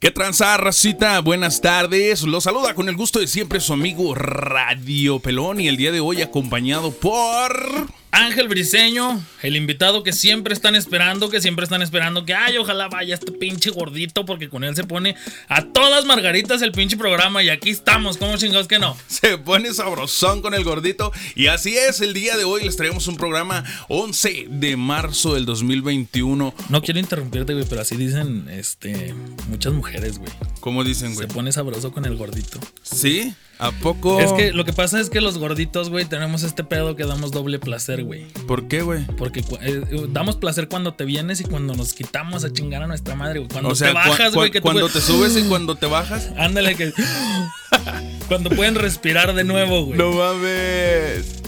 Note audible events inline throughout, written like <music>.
¿Qué tranza, racita? Buenas tardes. Los saluda con el gusto de siempre su amigo Radio Pelón y el día de hoy acompañado por... Ángel Briseño, el invitado que siempre están esperando, que siempre están esperando que, ay, ojalá vaya este pinche gordito, porque con él se pone a todas margaritas el pinche programa y aquí estamos, ¿cómo chingados que no? <laughs> Se pone sabrosón con el gordito y así es, el día de hoy les traemos un programa 11 de marzo del 2021. No quiero interrumpirte, güey, pero así dicen, este, muchas mujeres, güey. ¿Cómo dicen, güey? Se pone sabroso con el gordito. ¿Sí? ¿A poco? Es que lo que pasa es que los gorditos, güey, tenemos este pedo que damos doble placer, güey. ¿Por qué, güey? Porque eh, damos placer cuando te vienes y cuando nos quitamos a chingar a nuestra madre, güey. Cuando te bajas, güey. cuando te subes y cuando te bajas. <laughs> Ándale, que. cuando pueden respirar de nuevo, güey. No mames.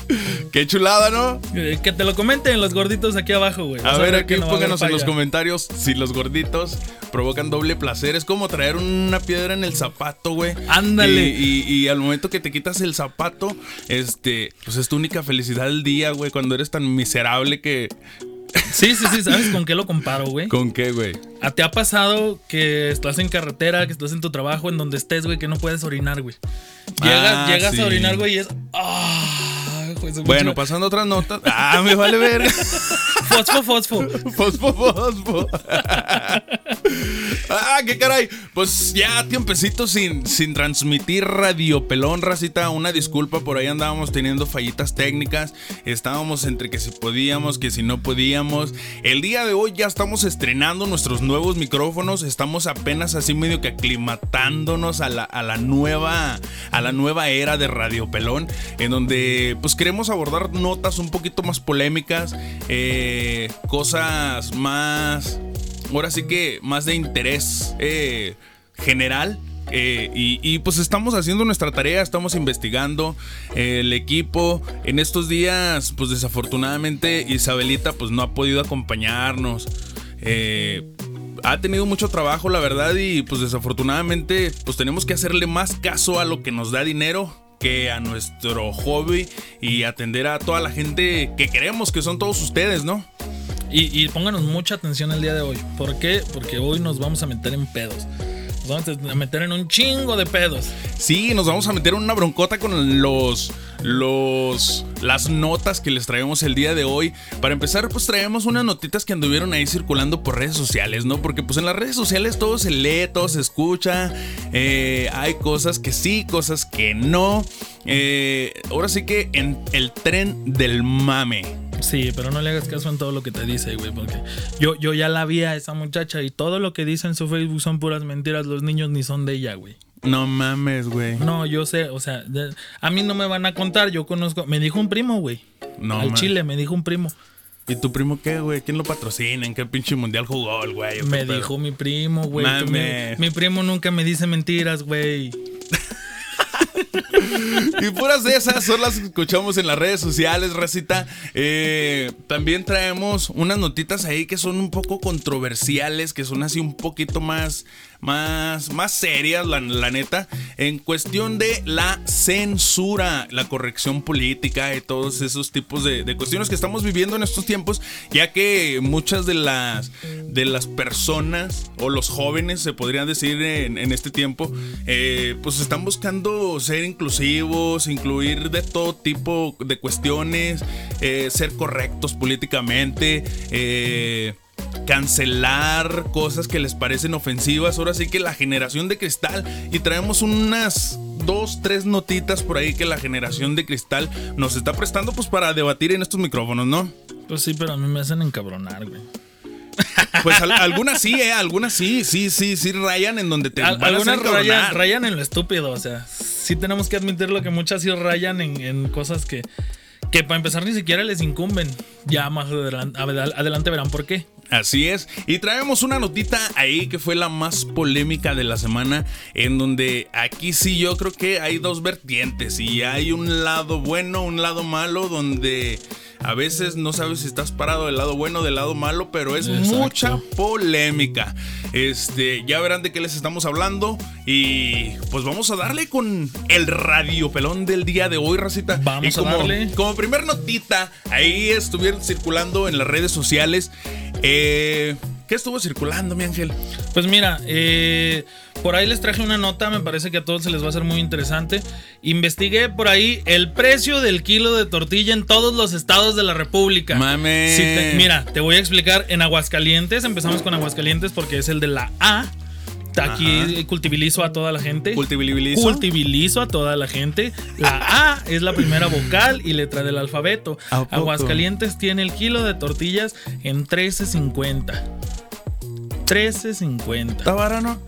Qué chulada, ¿no? Eh, que te lo comenten los gorditos aquí abajo, güey. A, ver, aquí pónganos en los comentarios si los gorditos provocan doble placer. Es como traer una piedra en el zapato, güey. Ándale. Y, al momento que te quitas el zapato, este, pues es tu única felicidad del día, güey. Cuando eres tan miserable que Sí, sí, sí, ¿sabes con qué lo comparo, güey? ¿Con qué, güey? ¿Te ha pasado que estás en carretera, que estás en tu trabajo, en donde estés, güey, que no puedes orinar, güey? Ah, llegas, a orinar, güey, y es. Ah, bueno, pasando otras notas. Ah, me vale ver. <laughs> fosfo, fosfo. <laughs> Fosfo, fosfo. Ah, qué caray. Pues ya tiempecito sin, sin transmitir Radio Pelón, racita. Una disculpa, por ahí andábamos teniendo fallitas técnicas. Estábamos entre que si podíamos, que si no podíamos. El día de hoy ya estamos estrenando nuestros nuevos micrófonos. Estamos apenas así medio que aclimatándonos a la, a la nueva. A la nueva era de Radio Pelón. En donde pues queremos abordar notas un poquito más polémicas. Eh, cosas más ahora sí que más de interés eh, general. Eh, y, pues estamos haciendo nuestra tarea, estamos investigando el equipo. En estos días, pues desafortunadamente Isabelita pues no ha podido acompañarnos. Eh, ha tenido mucho trabajo, la verdad, y pues desafortunadamente pues tenemos que hacerle más caso a lo que nos da dinero que a nuestro hobby y atender a toda la gente que queremos, que son todos ustedes, ¿no? Y, pónganos mucha atención el día de hoy. ¿Por qué? Porque hoy nos vamos a meter en pedos. Nos vamos a meter en un chingo de pedos. Sí, nos vamos a meter en una broncota con los. Los. Las notas que les traemos el día de hoy. Para empezar, pues traemos unas notitas que anduvieron ahí circulando por redes sociales, ¿no? Porque pues en las redes sociales todo se lee, todo se escucha. Eh, hay cosas que sí, cosas que no. Eh, ahora sí que en el tren del mame. Sí, pero no le hagas caso en todo lo que te dice, güey, porque yo, yo ya la vi a esa muchacha y todo lo que dice en su Facebook son puras mentiras. Los niños ni son de ella, güey. No mames, güey. No, yo sé, o sea, a mí no me van a contar, yo conozco. Me dijo un primo, güey. No. Al Chile, me dijo un primo. ¿Y tu primo qué, güey? ¿Quién lo patrocina? ¿En qué pinche mundial jugó el güey? Me dijo mi primo, güey. Mi, mi primo nunca me dice mentiras, güey. Y puras de esas son las que escuchamos en las redes sociales, Racita. Eh, también traemos unas notitas ahí que son un poco controversiales, que son así un poquito más más, más serias, la, neta, en cuestión de la censura, la corrección política y todos esos tipos de, cuestiones que estamos viviendo en estos tiempos, ya que muchas de las, de las personas o los jóvenes, se podrían decir en, este tiempo, eh, pues están buscando ser inclusivos, incluir de todo tipo de cuestiones, eh, ser correctos políticamente, eh, cancelar cosas que les parecen ofensivas. Ahora sí que la generación de cristal y traemos unas dos, tres notitas por ahí que la generación de cristal nos está prestando pues para debatir en estos micrófonos, ¿no? Pues sí, pero a mí me hacen encabronar, güey. Pues algunas sí, eh, algunas sí, sí, sí, sí rayan en donde te Algunas rayan, en lo estúpido, o sea, sí tenemos que admitirlo que muchas sí rayan en cosas que que para empezar ni siquiera les incumben. Ya más adelante, verán por qué. Así es. Y traemos una notita ahí que fue la más polémica de la semana, en donde aquí sí yo creo que hay dos vertientes y hay un lado bueno, un lado malo, donde a veces no sabes si estás parado del lado bueno o del lado malo, pero es mucha polémica. Este, ya verán de qué les estamos hablando. Y pues vamos a darle con el radio pelón del día de hoy, racita. Vamos a darle. Como primer notita, ahí estuvieron circulando en las redes sociales. Eh ¿Qué estuvo circulando, mi ángel? Pues mira, eh, por ahí les traje una nota, me parece que a todos se les va a hacer muy interesante. Investigué por ahí el precio del kilo de tortilla en todos los estados de la República. Mame. Si te- mira, te voy a explicar en Aguascalientes, empezamos con Aguascalientes porque es el de la A. Aquí cultivilizo a toda la gente. Cultibilibilizo. Cultivilizo a toda la gente. La A es la primera vocal y letra del alfabeto. Aguascalientes tiene el kilo de tortillas en 13.50. 13.50. ¿Está varano?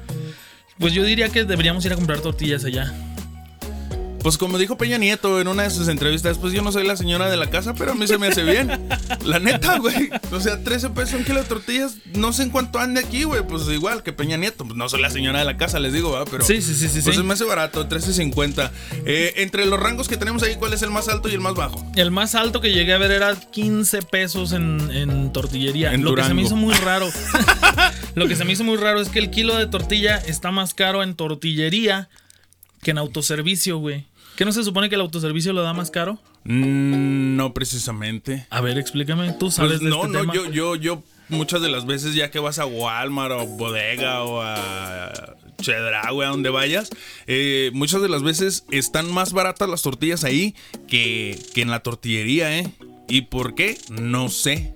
Pues yo diría que deberíamos ir a comprar tortillas allá. Pues como dijo Peña Nieto en una de sus entrevistas, pues yo no soy la señora de la casa, pero a mí se me hace bien. <laughs> La neta, güey. O sea, 13 pesos un kilo de tortillas, no sé en cuánto ande aquí, güey. Pues igual que Peña Nieto. Pues no soy la señora de la casa, les digo, ¿verdad? Pero Sí, sí, sí, sí, Pues sí. se me hace barato, 13.50. Eh, entre los rangos que tenemos ahí, ¿cuál es el más alto y el más bajo? El más alto que llegué a ver era 15 pesos en, en tortillería. En Lo que se me hizo muy raro. <laughs> <laughs> lo que se me hizo muy raro es que el kilo de tortilla está más caro en tortillería que en autoservicio, güey. ¿Qué no se supone que el autoservicio lo da más caro? Mm, no precisamente. A ver, explícame. Tú sabes Pues de no, este no, tema. yo, yo, yo muchas de las veces ya que vas a Walmart o Bodega o a Chedraui, a donde vayas, eh, muchas de las veces están más baratas las tortillas ahí que, que en la tortillería, ¿eh? ¿Y por qué? No sé.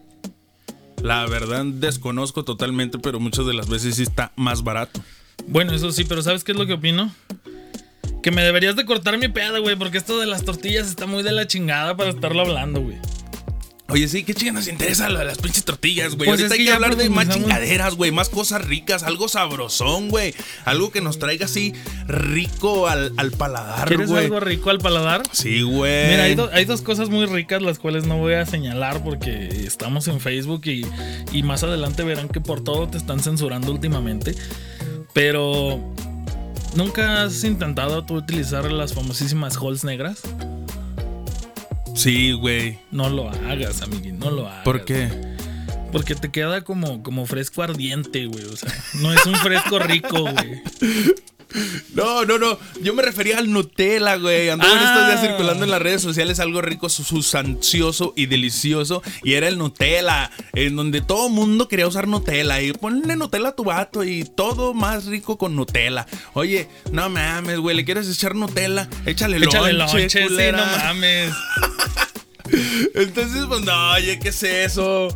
La verdad desconozco totalmente, pero muchas de las veces sí está más barato. Bueno, eso sí, pero ¿sabes qué es lo que opino? Que me deberías de cortar mi pedo, güey, porque esto de las tortillas está muy de la chingada para estarlo hablando, güey. Oye, sí, ¿qué chingas nos interesa lo de las pinches tortillas, güey? Pues Ahorita hay que hablar de más chingaderas, güey, más cosas ricas, algo sabrosón, güey. Algo que nos traiga así rico al, al paladar, ¿Quieres güey. algo rico al paladar? Sí, güey. Mira, hay, do- hay dos cosas muy ricas las cuales no voy a señalar porque estamos en Facebook y, y más adelante verán que por todo te están censurando últimamente. Pero, ¿nunca has intentado tú utilizar las famosísimas holes negras? Sí, güey. No lo hagas, amiguín, no lo hagas. ¿Por qué? Porque te queda como, como fresco ardiente, güey. O sea, no es un fresco rico, güey. <laughs> No, no, no. Yo me refería al Nutella, güey. Anduvo en Ah. estos días circulando en las redes sociales algo rico, su- sustancioso y delicioso. Y era el Nutella, en donde todo mundo quería usar Nutella. Y ponle Nutella a tu vato y todo más rico con Nutella. Oye, no mames, güey. ¿Le quieres echar Nutella? Échale, Échale lonche, lonche, sí, no mames. <laughs> Entonces, pues no, oye, ¿qué es eso?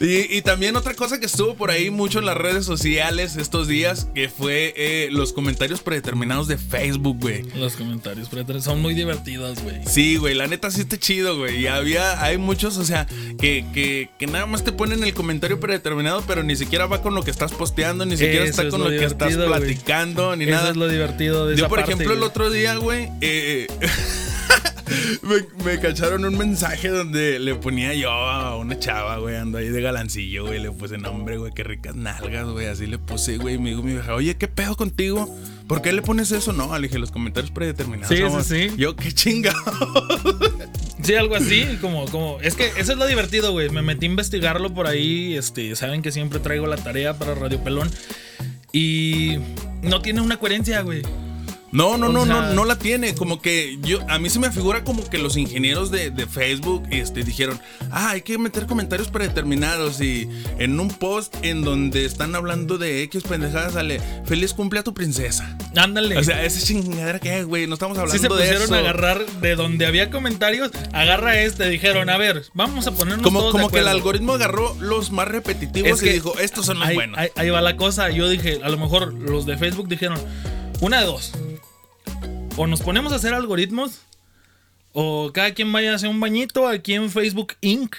Y, y también otra cosa que estuvo por ahí mucho en las redes sociales estos días, que fue eh, los comentarios predeterminados de Facebook, güey. Los comentarios pero son muy divertidos, güey. Sí, güey, la neta sí está chido, güey. Y había, hay muchos, o sea, que, que, que nada más te ponen el comentario predeterminado, pero ni siquiera va con lo que estás posteando, ni siquiera Eso está es con lo lo, que estás platicando, ni Eso nada. es lo divertido de Yo, esa por parte, ejemplo, el otro día, güey, eh, <laughs> <laughs> me, me cacharon un mensaje donde le ponía yo a una chava, güey, ando ahí de galancillo, güey, le puse nombre, güey, qué ricas nalgas, güey, así le puse, güey, y me dijo mi vieja, oye, ¿qué pedo contigo? ¿Por qué le pones eso? No, le dije, los comentarios predeterminados. Sí, sí, amor". sí. Yo, qué chingado. Sí, algo así, como, como. Es que eso es lo divertido, güey. Me metí a investigarlo por ahí. Este, saben que siempre traigo la tarea para Radio Pelón. Y no tiene una coherencia, güey. No, no, O no, sea- no, no la tiene. Como que yo, a mí se me figura como que los ingenieros de, de Facebook este, dijeron, ah, hay que meter comentarios predeterminados y en un post en donde están hablando de X pendejadas sale, feliz cumple a tu princesa. Ándale. O sea, esa chingadera que, güey, no estamos hablando Sí se de pusieron eso. a agarrar de donde había comentarios, agarra este, dijeron, a ver, vamos a ponernos Como, todos de como que el acuerdo". algoritmo agarró los más repetitivos Es y dijo, estos son los ahí, buenos. ahí- ahí va la cosa. Yo dije, a lo mejor los de Facebook dijeron, una de dos. O nos ponemos a hacer algoritmos, o cada quien vaya a hacer un bañito aquí en Facebook Inc.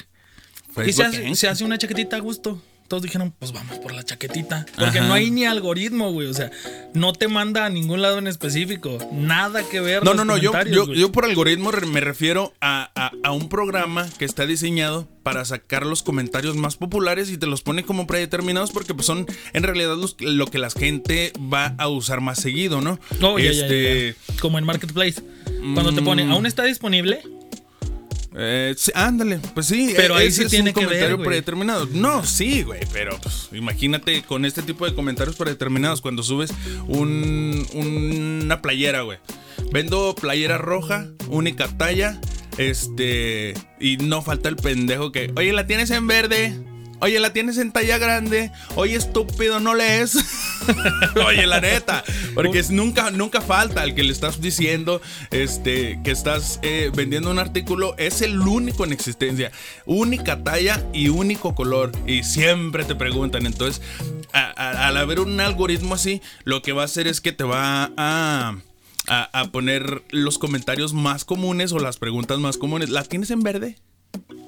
y se hace, ¿eh? se hace una chaquetita a gusto. Todos dijeron, pues vamos por la chaquetita. Porque Ajá. no hay ni algoritmo, güey. O sea, no te manda a ningún lado en específico. Nada que ver. No, los no, no, yo, yo, por algoritmo me refiero a, a- a un programa que está diseñado para sacar los comentarios más populares y te los pone como predeterminados porque pues, son en realidad los- lo que la gente va a usar más seguido, ¿no? Oh, ya, ya, ya, Este, ya. Como en Marketplace. Cuando te pone, Mm. ¿aún está disponible? Eh, sí, ándale, pues sí. Pero ahí ese sí es tiene un que comentario predeterminado. No, sí, güey, pero pues, imagínate con este tipo de comentarios predeterminados cuando subes un, una playera, güey. Vendo playera roja, única talla, este, y no falta el pendejo que, oye, ¿la tienes en verde? Oye, la tienes en talla grande. Oye, estúpido, no lees. <laughs> <laughs> Oye, la neta. Porque nunca, nunca falta el que le estás diciendo este, que estás eh, vendiendo un artículo. Es el único en existencia. Única talla y único color. Y siempre te preguntan. Entonces, al haber un algoritmo así, lo que va a hacer es que te va a a, poner los comentarios más comunes o las preguntas más comunes. ¿La tienes en verde?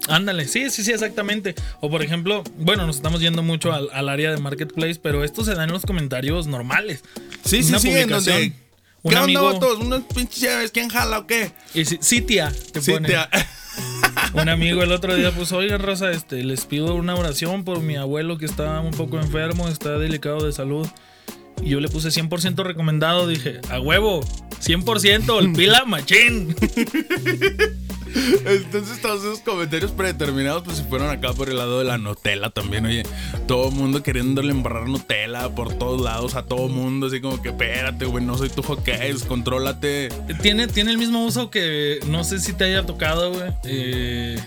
Ándale, sí, sí, sí, exactamente. O por ejemplo, bueno, nos estamos yendo mucho al, área de marketplace, pero esto se da en los comentarios normales. Sí, sí, sí, en donde, un ¿Qué amigo, onda, todos? ¿Unos pinches llaves? ¿Quién jala o qué? Y sí, tía, te pone. un <laughs> amigo el otro día puso, oiga, raza, este, les pido una oración por mi abuelo que está un poco enfermo, está delicado de salud. Y yo le puse 100% recomendado. Dije, a huevo, 100%, el pila machín. <laughs> Entonces todos esos comentarios predeterminados pues se fueron acá por el lado de la Nutella también, oye. Todo el mundo queriéndole embarrar Nutella por todos lados a todo mundo, así como que espérate, güey, no soy tu hockey, contrólate. Tiene, tiene el mismo uso que no sé si te haya tocado, güey. Eh,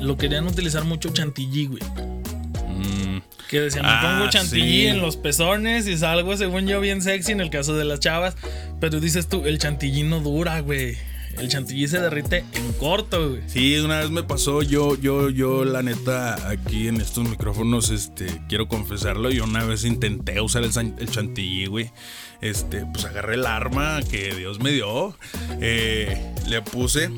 lo querían utilizar mucho chantilly, güey. Que decían, me pongo ah, chantilly en los pezones y salgo, según yo, bien sexy en el caso de las chavas. Pero dices tú, el chantilly no dura, güey. El chantilly se derrite en corto, güey. Sí, una vez me pasó, yo, yo, yo, la neta, aquí en estos micrófonos, este, quiero confesarlo, yo una vez intenté usar el, el chantilly, güey. Este, pues agarré el arma que Dios me dio, eh, le puse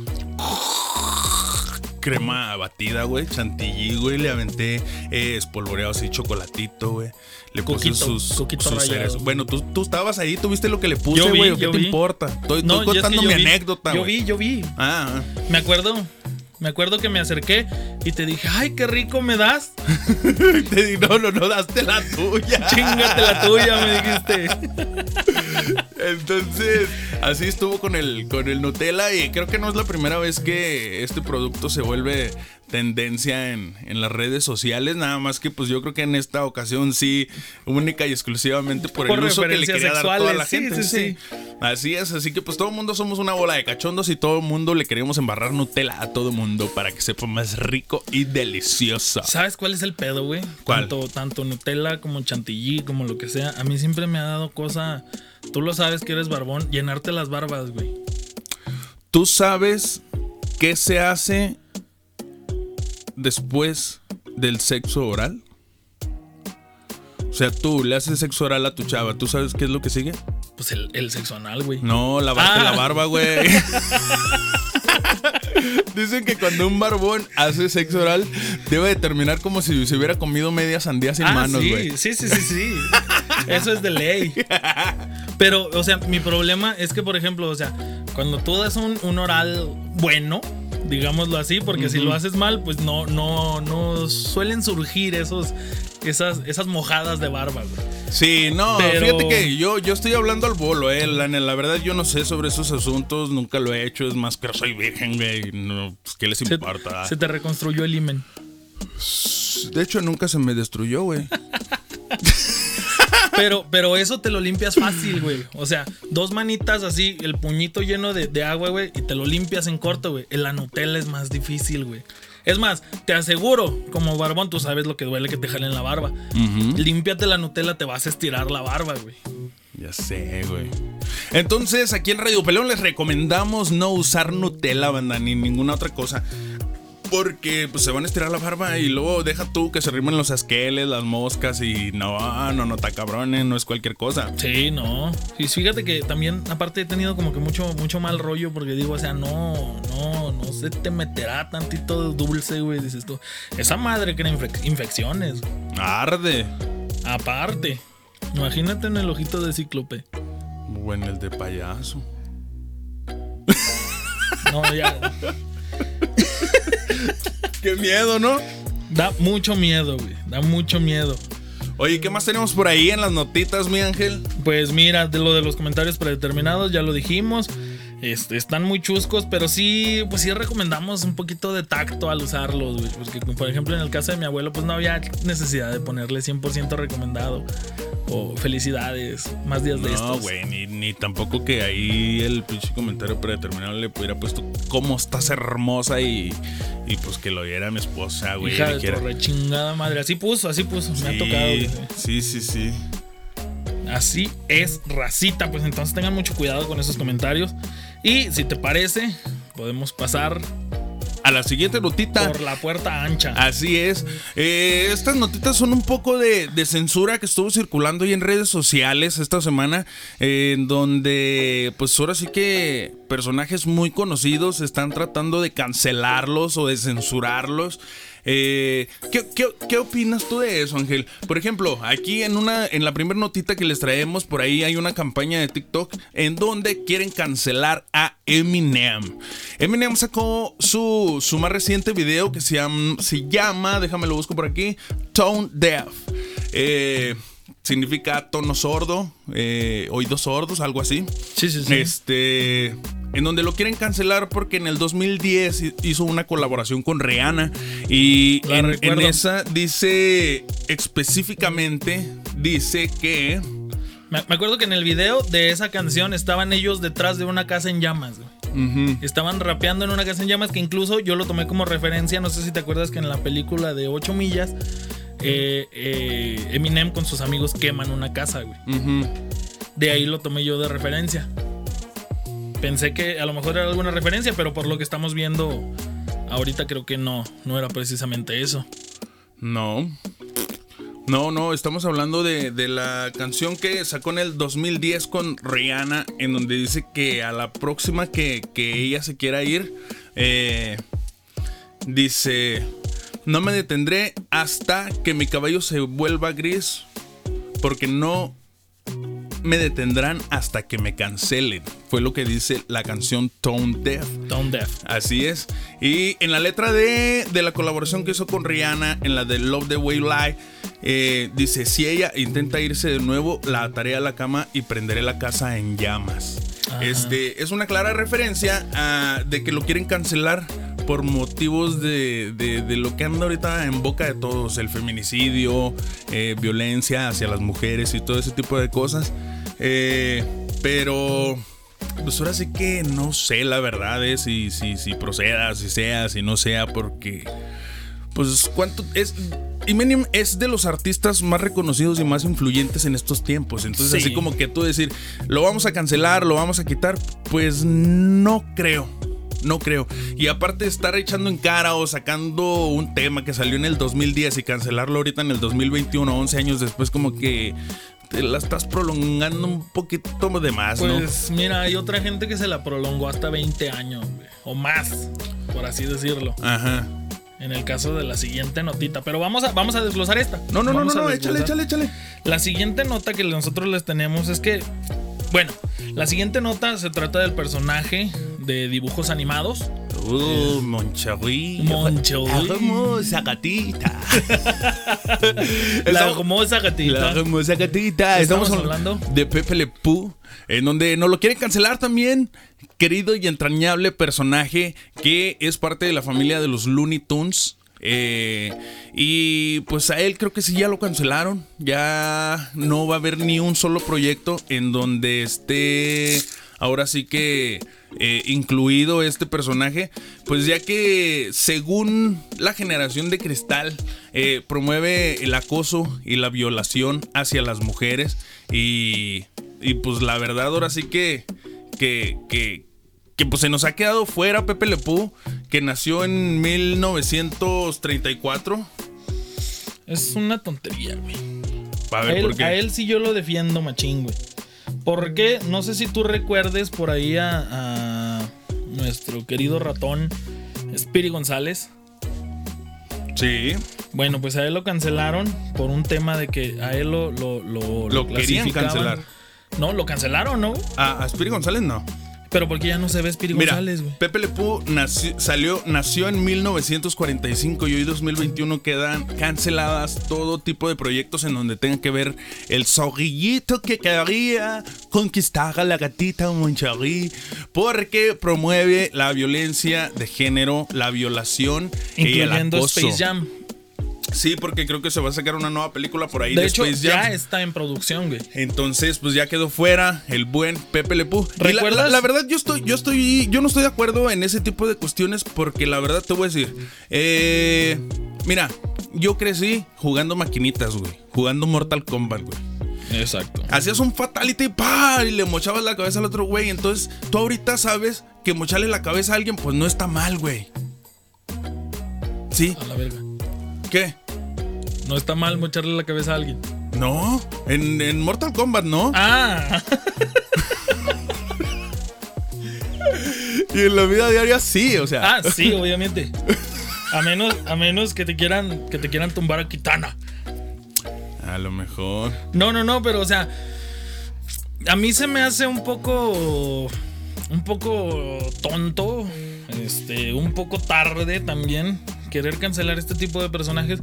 crema batida, güey, chantilly, güey. Le aventé eh, espolvoreado así, chocolatito, güey. Le puse sus, sus Bueno, tú, tú estabas ahí, tú viste lo que le puse, güey. ¿Qué te importa? Estoy, contando mi anécdota, Yo vi, yo vi. Ah, ah. Me acuerdo me acuerdo que me acerqué y te dije, ay, qué rico me das. <laughs> te dije, no, no, no, daste la tuya. Chingate la tuya, me dijiste. Entonces, así estuvo con el, con el Nutella y creo que no es la primera vez que este producto se vuelve tendencia en, las redes sociales, nada más que pues yo creo que en esta ocasión sí, única y exclusivamente por, el uso que le quería dar toda la gente. Sí, Así es, así que pues todo el mundo somos una bola de cachondos y todo el mundo le queremos embarrar Nutella a todo el mundo para que sepa más rico y delicioso. ¿Sabes cuál es el pedo, güey? Tanto, tanto Nutella como chantilly, como lo que sea, a mí siempre me ha dado cosa, tú lo sabes que eres barbón, llenarte las barbas, güey. Tú sabes qué se hace después del sexo oral? O sea, tú le haces sexo oral a tu chava, ¿tú sabes qué es lo que sigue? Pues el, sexo anal, güey. No, lavarte la barba, güey. <laughs> <laughs> Dicen que cuando un barbón hace sexo oral, debe de terminar como si se hubiera comido media sandía sin ah, manos, güey. Sí, sí, sí, sí. Eso es de ley. Pero, o sea, mi problema es que, por ejemplo, o sea, cuando tú das un, un oral bueno, digámoslo así, porque si lo haces mal, pues no, no, no suelen surgir esos, esas, esas mojadas de barba, güey. Sí, no, fíjate que yo, yo estoy hablando al bolo, eh. La, la, verdad, yo no sé sobre esos asuntos, nunca lo he hecho, es más que soy virgen, güey. No, pues, ¿Qué les importa? Se, te reconstruyó el imen. De hecho, nunca se me destruyó, güey. <laughs> Pero, pero eso te lo limpias fácil, güey. O sea, dos manitas así, el puñito lleno de, agua, güey, y te lo limpias en corto, güey. En la Nutella es más difícil, güey. Es más, te aseguro, como barbón, tú sabes lo que duele que te jalen la barba. Límpiate la Nutella, te vas a estirar la barba, güey. Ya sé, güey. Entonces, aquí en Radio Pelón les recomendamos no usar Nutella, banda, ni ninguna otra cosa. Porque pues se van a estirar la barba y luego deja tú que se rimen los asqueles, las moscas y no, no, no, está cabrones, no es cualquier cosa. Sí, no. Y fíjate que también, aparte he tenido como que mucho, mucho mal rollo porque digo, o sea, no, no, no se te meterá tantito de dulce, güey, dices tú. Esa madre crea infecciones. Arde. Aparte, imagínate en el ojito de cíclope. O en el de payaso. No, ya. <laughs> <laughs> Qué miedo, ¿no? Da mucho miedo, güey. Da mucho miedo. Oye, ¿qué más tenemos por ahí en las notitas, mi ángel? Pues mira, de lo de los comentarios predeterminados, ya lo dijimos. Este, están muy chuscos, pero sí, pues sí recomendamos un poquito de tacto al usarlos, güey. Porque, por ejemplo, en el caso de mi abuelo, pues no había necesidad de ponerle 100% recomendado. O felicidades, más días de estos. No, güey, ni, ni tampoco que ahí el pinche comentario predeterminado le hubiera puesto cómo estás hermosa y, y pues que lo viera mi esposa, güey. Hija de tu rechingada madre. Así puso, así puso. Me ha tocado. güey. Sí, sí, sí. Así es, racita. Pues entonces tengan mucho cuidado con esos comentarios. Y si te parece, podemos pasar A la siguiente notita. por la puerta ancha. Así es. Eh, estas notitas son un poco de, de censura que estuvo circulando ahí en redes sociales esta semana, eh, en donde pues ahora sí que personajes muy conocidos están tratando de cancelarlos o de censurarlos. Eh, ¿qué, opinas tú de eso, Ángel? Por ejemplo, aquí en una en la primera notita que les traemos, por ahí hay una campaña de TikTok en donde quieren cancelar a Eminem. Eminem sacó su, su más reciente video que se llama, se llama, déjame lo busco por aquí, Tone Deaf. Eh, significa tono sordo, eh, oídos sordos, algo así. Sí, sí, sí. Este. En donde lo quieren cancelar porque en el 2010 hi- hizo una colaboración con Rihanna. Y en, esa dice específicamente: dice que. Me, acuerdo que en el video de esa canción estaban ellos detrás de una casa en llamas. Estaban rapeando en una casa en llamas que incluso yo lo tomé como referencia. No sé si te acuerdas que en la película de 8 millas, eh, eh, Eminem con sus amigos queman una casa, güey. De ahí lo tomé yo de referencia. Pensé que a lo mejor era alguna referencia, pero por lo que estamos viendo ahorita creo que no, no era precisamente eso. No. No, no, estamos hablando de, de la canción que sacó en el 2010 con Rihanna, en donde dice que a la próxima que, que ella se quiera ir, eh, dice, no me detendré hasta que mi cabello se vuelva gris, porque no me detendrán hasta que me cancelen. Fue lo que dice la canción Tone Deaf. Tone Deaf. Así es. Y en la letra de, de la colaboración que hizo con Rihanna, en la de Love the Way You Lie, eh, dice, si ella intenta irse de nuevo, la ataré a la cama y prenderé la casa en llamas. Ajá. Este es una clara referencia a, de que lo quieren cancelar por motivos de, de- de lo que anda ahorita en boca de todos, el feminicidio, eh, violencia hacia las mujeres y todo ese tipo de cosas. Eh, pero pues ahora sí que no sé la verdad es si, si, si proceda, si sea, si no sea, porque pues cuánto es... Eminem es de los artistas más reconocidos y más influyentes en estos tiempos. Entonces, Sí. así como que tú decir, lo vamos a cancelar, lo vamos a quitar, pues no creo. No creo. Y aparte estar echando en cara o sacando un tema que salió en el 2010 y cancelarlo ahorita en el 2021, 11 años después, como que te la estás prolongando un poquito de más, ¿no? Pues mira, hay otra gente que se la prolongó hasta 20 años, güey, o más, por así decirlo. Ajá. En el caso de la siguiente notita. Pero vamos a, vamos a desglosar esta. No, no, no, no, no, échale, échale, échale. La siguiente nota que nosotros les tenemos es que, bueno, la siguiente nota se trata del personaje de dibujos animados. Uh, Moncherry. Moncherry. La <laughs> hermosa gatita. La hermosa gatita. La hermosa gatita. Estamos Estamos, hablando de Pepe Le Pew, en donde nos lo quieren cancelar también. Querido y entrañable personaje que es parte de la familia de los Looney Tunes. Eh, y pues a él creo que sí ya lo cancelaron. Ya no va a haber ni un solo proyecto en donde esté ahora sí que eh, incluido este personaje. Pues ya que según la generación de cristal eh, promueve el acoso y la violación hacia las mujeres. Y, y pues la verdad ahora sí que, que, que, que, pues se nos ha quedado fuera Pepe Le Pew, que nació en 1934. Es una tontería, güey. A A ver, él, ¿por qué? a él sí yo lo defiendo, machín, güey. Porque no sé si tú recuerdes por ahí a, a nuestro querido ratón Spiri González. Sí, Bueno, pues a él lo cancelaron por un tema de que a él lo, lo, lo, Lo querían cancelar. No, lo cancelaron, ¿no? a, a Spirit González no. Pero porque ya no se ve Mira, González, güey. Pepe Le Pew nació, salió, nació en 1945 y hoy 2021 quedan canceladas todo tipo de proyectos en donde tenga que ver el zorrillito que quería conquistar a la gatita Moncharí porque promueve la violencia de género, la violación y el Incluyendo acoso. Space Jam. Sí, porque creo que se va a sacar una nueva película por ahí De hecho, Space Jam. ya está en producción, güey. Entonces, pues ya quedó fuera el buen Pepe Le Pew. Y la- ¿Recuerdas? La, la verdad, yo estoy, yo estoy, yo no estoy de acuerdo en ese tipo de cuestiones porque la verdad te voy a decir, eh, mira, yo crecí jugando maquinitas, güey, jugando Mortal Kombat, güey. Exacto. Hacías un fatality ¡pah! y le mochabas la cabeza al otro güey. Entonces, tú ahorita sabes que mocharle la cabeza a alguien, pues no está mal, güey. ¿Sí? A la verga. ¿Qué? No está mal mocharle la cabeza a alguien. No, en, en Mortal Kombat, ¿no? Ah, <laughs> Y en la vida diaria sí, o sea. ah, sí, obviamente. A menos, a menos que te quieran, que te quieran tumbar a Kitana. A lo mejor. No, no, no, pero o sea, a mí se me hace un poco, un poco tonto, este, un poco tarde también querer cancelar este tipo de personajes.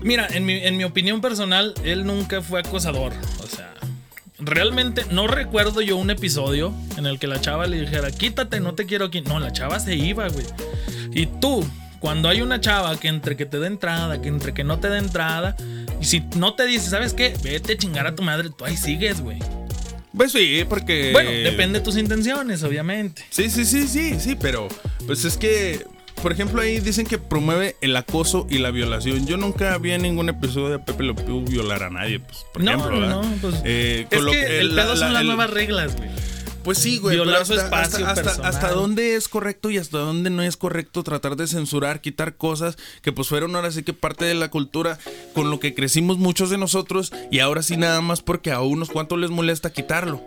Mira, en mi, en mi opinión personal, él nunca fue acosador, o sea. Realmente no recuerdo yo un episodio en el que la chava le dijera, quítate, no te quiero aquí. No, la chava se iba, güey. Y tú, cuando hay una chava que entre que te dé entrada, que entre que no te dé entrada, y si no te dice, ¿sabes qué? Vete a chingar a tu madre, tú ahí sigues, güey. Pues sí, porque. Bueno, depende de tus intenciones, obviamente. Sí, sí, sí, sí, sí, pero. Pues es que. Por ejemplo, ahí dicen que promueve el acoso y la violación. Yo nunca vi en ningún episodio de Pepe Le Pew violar a nadie, pues, por no, ejemplo. no, no, pues. Eh, es que el la- pedo son la- las el- nuevas reglas, güey. Pues sí, güey. Violar su espacio hasta, personal. hasta dónde es correcto y hasta dónde no es correcto tratar de censurar, quitar cosas que pues fueron ahora sí que parte de la cultura con lo que crecimos muchos de nosotros y ahora sí nada más porque a unos cuantos les molesta quitarlo.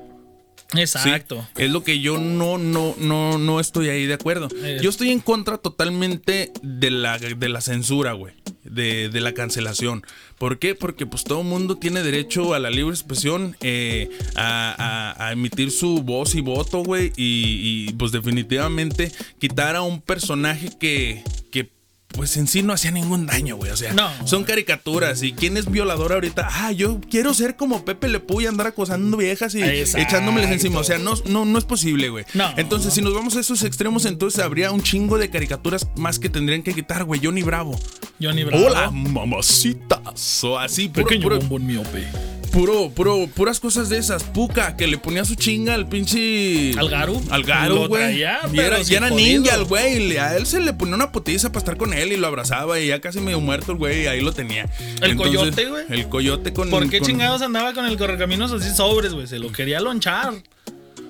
Sí, Exacto. es lo que yo no, no, no, no estoy ahí de acuerdo. Eh. Yo estoy en contra totalmente de la, de la censura, güey. De, de la cancelación. ¿Por qué? Porque pues todo mundo tiene derecho a la libre expresión, eh, a, a- a emitir su voz y voto, güey. Y, y, pues definitivamente quitar a un personaje que, que pues en sí no hacía ningún daño, güey. O sea, No. son caricaturas. ¿Y quién es violador ahorita? Ah, yo quiero ser como Pepe Le Pew y andar acosando viejas y Exacto. echándomeles encima. O sea, no, no, no es posible, güey. No. Entonces, si nos vamos a esos extremos, entonces habría un chingo de caricaturas más que tendrían que quitar, güey. Johnny Bravo. Johnny Bravo. Hola, mamacitas. O así, puro, Pequeño puro, bombón miope. Puro, puro, puras cosas de esas. Puca, que le ponía su chinga al pinche. ¿Al Garu? Al Garu, Lo güey. Y era, y era ninja el güey. A él se le ponía una potiza para estar con él y lo abrazaba y ya casi medio muerto el güey y ahí lo tenía. El coyote, güey. El coyote con. ¿Por qué con- chingados andaba con el correcaminos así sobres, güey? Se lo quería lonchar.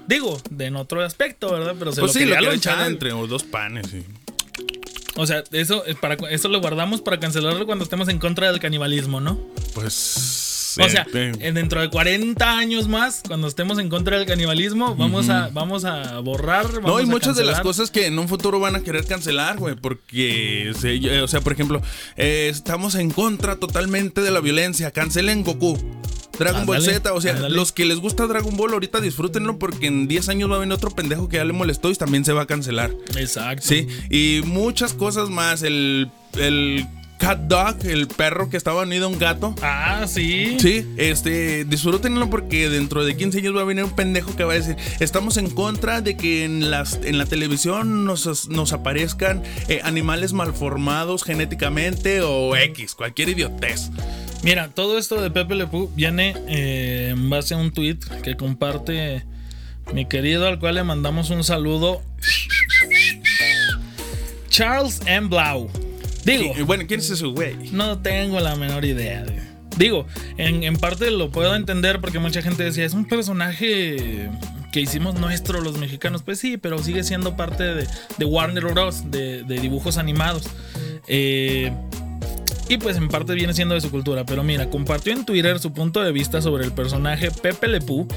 Digo, de en otro aspecto, ¿verdad? Pero se Pues lo sí, lo quería que lonchar. entre dos panes. sí. O sea, eso, es para, eso lo guardamos para cancelarlo cuando estemos en contra del canibalismo, ¿no? Pues. O sea, eh, dentro de 40 años más, cuando estemos en contra del canibalismo, vamos, a, vamos a borrar. No, y muchas de las cosas que en un futuro van a querer cancelar, güey, porque, se- o sea, por ejemplo, eh, estamos en contra totalmente de la violencia. Cancelen Goku. Dragon Ball Z, o sea, los que les gusta Dragon Ball ahorita disfrútenlo porque en 10 años va a venir otro pendejo que ya le molestó y también se va a cancelar. Exacto. Sí, y muchas cosas más. El, el cat dog, el perro que estaba unido a un gato. Ah, sí. Sí, este, disfrútenlo porque dentro de 15 años va a venir un pendejo que va a decir, estamos en contra de que en, las, en la televisión nos, nos aparezcan eh, animales malformados genéticamente o X, cualquier idiotez. Mira, todo esto de Pepe Le Pew viene eh, en base a un tweet que comparte mi querido, al cual le mandamos un saludo. Charles M. Blau. Digo, bueno, ¿quién es ese güey? no tengo la menor idea. güey. Digo, en, en parte lo puedo entender porque mucha gente decía, es un personaje que hicimos nuestro los mexicanos. Pues sí, pero sigue siendo parte de, de Warner Bros., de, de dibujos animados. Eh, y pues en parte viene siendo de su cultura. Pero mira, compartió en Twitter su punto de vista sobre el personaje Pepe Le Pew,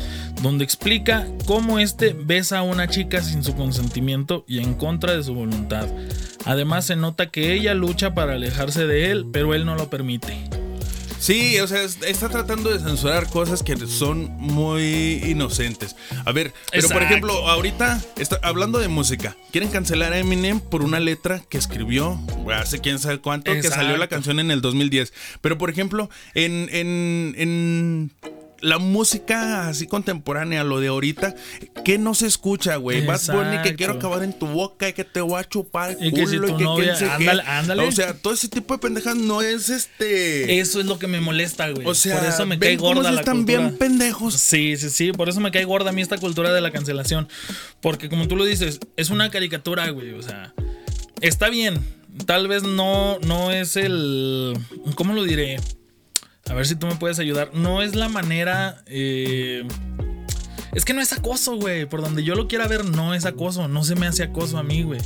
donde explica cómo este besa a una chica sin su consentimiento y en contra de su voluntad. Además se nota que ella lucha para alejarse de él, pero él no lo permite. Sí, o sea, es- está tratando de censurar cosas que son muy inocentes. A ver, pero por ejemplo, ahorita, está, hablando de música, quieren cancelar a Eminem por una letra que escribió hace quién sabe cuánto, que salió la canción en el 2010. Pero por ejemplo, en, en, en la música así contemporánea, lo de ahorita, ¿qué no se escucha, güey? Bad Bunny que quiero acabar en tu boca y que te voy a chupar el Y que si culo y que novia- qué. ándale, ándale. O sea, todo ese tipo de pendejas no es este... Eso es lo que me molesta, güey. O sea, por eso me cae cómo gorda sí la están cultura. bien pendejos. Sí, sí, sí, por eso me cae gorda a mí esta cultura de la cancelación. Porque como tú lo dices, es una caricatura, güey. O sea, está bien. Tal vez no, no es el... ¿Cómo lo diré? A ver si tú me puedes ayudar. No es la manera... eh, es que no es acoso, güey. Por donde yo lo quiera ver, no es acoso. No se me hace acoso a mí, güey.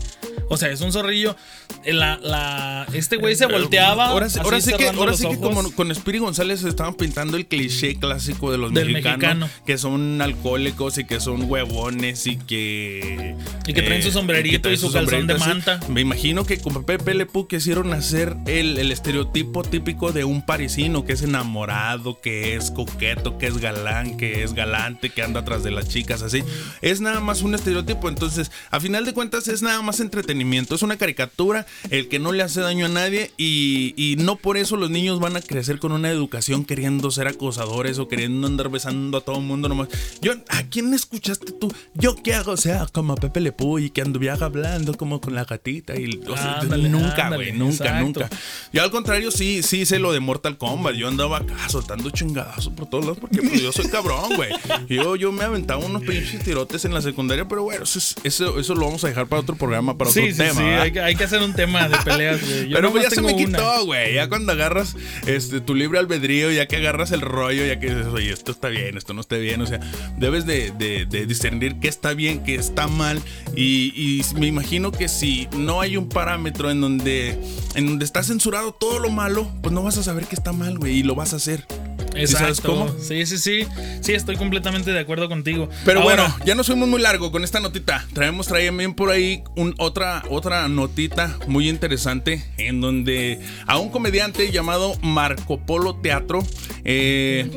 O sea, es un zorrillo. Eh, La, la, este güey se volteaba. Ahora, sí- así ahora sí que, ahora sí que como con Spiri González se estaban pintando el cliché clásico de los Del mexicanos mexicano. que son alcohólicos y que son huevones y que Y que traen su sombrerito que traen y su calzón de sombrerito, manta. Me imagino que con Pepe Le Pew quisieron hacer el, el estereotipo típico de un parisino que es enamorado, que es coqueto, que es galán, que es galante, que anda atrás de las chicas así. Es nada más un estereotipo, entonces a final de cuentas es nada más entretenimiento, es una caricatura, el que no le hace daño a nadie y, y no por eso los niños van a crecer con una educación queriendo ser acosadores o queriendo andar besando a todo el mundo nomás. Yo, ¿a quién escuchaste tú? ¿Yo qué hago? O sea, como a Pepe Le y que anduviera hablando como con la gatita y o sea, Ándale, nunca, güey, nunca, exacto. nunca. Yo al contrario sí, sí hice lo de Mortal Kombat. Yo andaba acá soltando chingadazos por todos lados porque pues, yo soy cabrón, güey. Yo, yo me aventaba unos pinches tirotes en la secundaria, pero bueno, eso, es- eso, eso lo vamos a dejar para otro programa, para otro Sí, sí, tema. sí, hay que, hay que hacer un tema de peleas, güey. Yo Pero pues ya se me quitó, güey. Ya cuando agarras este, tu libre albedrío, ya que agarras el rollo, ya que dices, oye, esto está bien, esto no está bien. O sea, debes de, de- de discernir qué está bien, qué está mal. Y, y me imagino que si no hay un parámetro en donde, en donde está censurado todo lo malo, pues no vas a saber qué está mal, güey, y lo vas a hacer. ¿Sí Exacto. sabes cómo? Sí, sí, sí. Sí, estoy completamente de acuerdo contigo. Pero Ahora, bueno, ya nos fuimos muy largo con esta notita. Traemos también por ahí un- otra, otra notita muy interesante en donde a un comediante llamado Marco Polo Teatro, eh,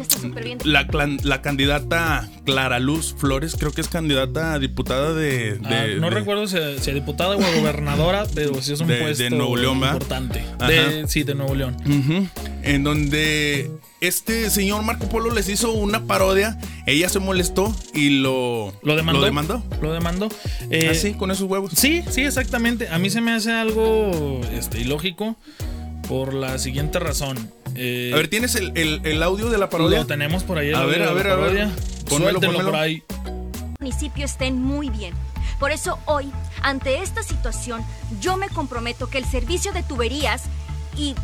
la, clan- la candidata Clara Luz Flores, creo que es candidata a diputada de... ah, de- no de- recuerdo si, si a diputada o a gobernadora, <laughs> pero sí es un De- de puesto Nuevo León, importante. De, sí, de Nuevo León. En donde este señor Marco Polo les hizo una parodia, ella se molestó y lo, ¿Lo demandó? Lo demandó. Lo demandó. Eh, Así, con esos huevos. Sí, sí, exactamente. A mí se me hace algo este, ilógico por la siguiente razón. Eh, A ver, ¿tienes el, el- el audio de la parodia? Lo tenemos por ahí. el A ver, a ver, a ver. Pónmelo, Suéltenlo pónmelo. por ahí. municipio estén muy bien. Por eso hoy, ante esta situación, yo me comprometo que el servicio de tuberías y-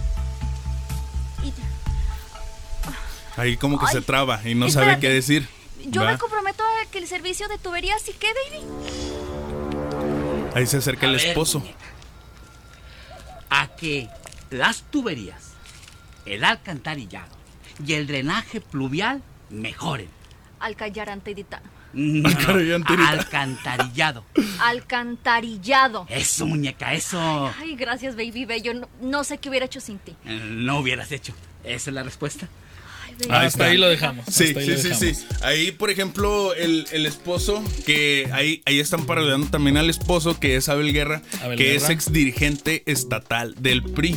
Ahí como que Ay, se traba y no espérate. sabe qué decir. yo ¿va? me comprometo a que el servicio de tuberías sí quede, baby. Ahí se acerca el ver, esposo. muñeca. A que las tuberías, el alcantarillado y el drenaje pluvial mejoren. Al callar anteditano. No, no, Alcantarillado. alcantarillado. Alcantarillado. Eso, muñeca, eso. Ay, gracias, baby bello. No, no sé qué hubiera hecho sin ti. Eh, No hubieras hecho. Esa es la respuesta. Ahí está. ahí lo dejamos. Sí, sí, sí, sí. Ahí, por ejemplo, el, el esposo, que ahí, ahí están parodiando también al esposo, que es Abel Guerra, Abel que Guerra. es ex dirigente estatal del PRI.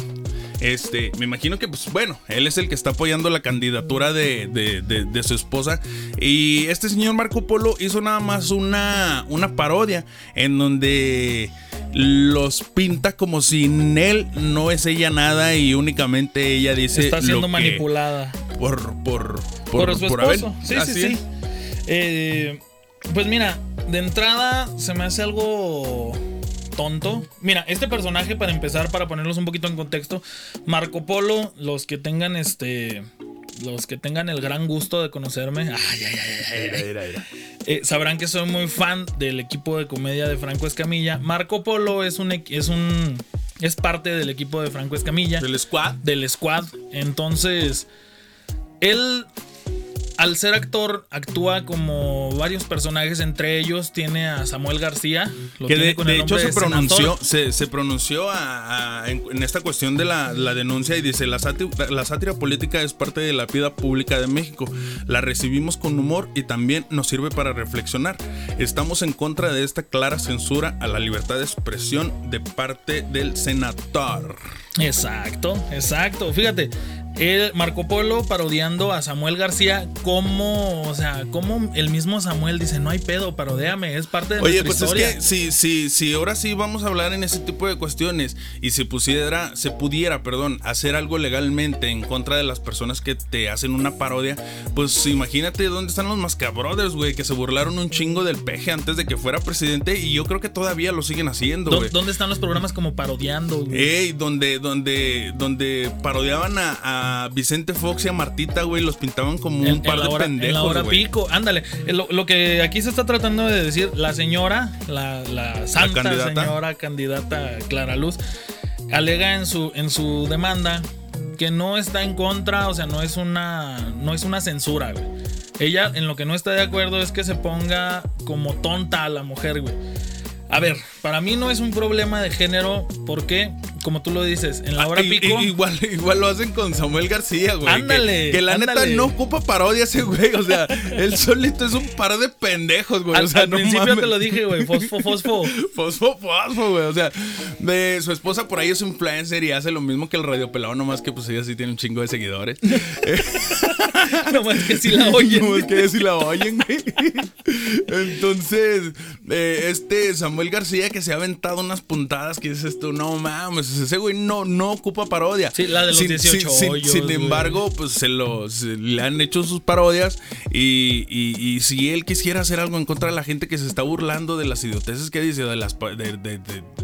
Este, me imagino que, pues bueno, él es el que está apoyando la candidatura de, de- de- de su esposa. Y este señor Marco Polo hizo nada más una, una parodia en donde los pinta como si en él no es ella nada y únicamente ella dice. Está siendo manipulada. Por, por, Por, su por esposo. Sí, Así sí, sí. Eh, pues mira, de entrada se me hace algo tonto. Mira, este personaje, para empezar, para ponerlos un poquito en contexto, Marco Polo, los que tengan este. Los que tengan el gran gusto de conocerme, ay, ay, ay, eh, sabrán que soy muy fan del equipo de comedia de Franco Escamilla. Marco Polo es un es un es parte del equipo de Franco Escamilla El squad. del squad. Entonces, él al ser actor, actúa como varios personajes. Entre ellos tiene a Samuel García. Lo que tiene de, con de el hecho se pronunció, se, se pronunció a- a- en, en esta cuestión de la, la denuncia y dice, la sátira, la sátira política es parte de la vida pública de México. La recibimos con humor y también nos sirve para reflexionar. Estamos en contra de esta clara censura a la libertad de expresión de parte del senador. Exacto, exacto. Fíjate, el Marco Polo parodiando a Samuel García, como, o sea, como el mismo Samuel dice, no hay pedo, parodéame, es parte de Oye, nuestra pues historia. es que si, si, si ahora sí vamos a hablar en ese tipo de cuestiones y se pusiera, se pudiera, perdón, hacer algo legalmente en contra de las personas que te hacen una parodia, pues imagínate dónde están los Mascabrothers, güey, que se burlaron un chingo del peje antes de que fuera presidente y yo creo que todavía lo siguen haciendo, ¿Dó- güey. ¿Dónde están los programas como parodiando? güey? Ey, donde, donde, donde parodiaban a, a Vicente Fox y a Martita, güey, los pintaban como un En, par de hora, en pendejos, la hora güey. pico, ándale. Lo, lo que aquí se está tratando de decir, la señora, la, la santa candidata. señora candidata Clara Luz, alega en su, en su demanda que no está en contra, o sea, no es una, no es una censura, güey. Ella en lo que no está de acuerdo es que se ponga como tonta a la mujer, güey. A ver, para mí no es un problema de género porque, como tú lo dices, en la hora Ah, y- pico... igual, <laughs> igual lo hacen con Samuel García, güey. Ándale, Que, la neta no ocupa parodia ese güey. O sea, <laughs> él solito es un par de pendejos, güey. al, o sea, al no principio mames. te lo dije, güey, fosfo, fosfo. <laughs> Fosfo, fosfo, güey. O sea, de su esposa por ahí es influencer y hace lo mismo que el radio pelado, nomás que pues ella sí tiene un chingo de seguidores. No más que si la oyen. No, es que si la oyen, güey. Entonces, eh, este Samuel García que se ha aventado unas puntadas que dices tú, no mames, ese güey no, no ocupa parodia. Sí, la de los 18 sin, hoyos, sin embargo, pues se, lo, se le han hecho sus parodias y, y- y si él quisiera hacer algo en contra de la gente que se está burlando de las idioteces que dice, de las... de- de- de-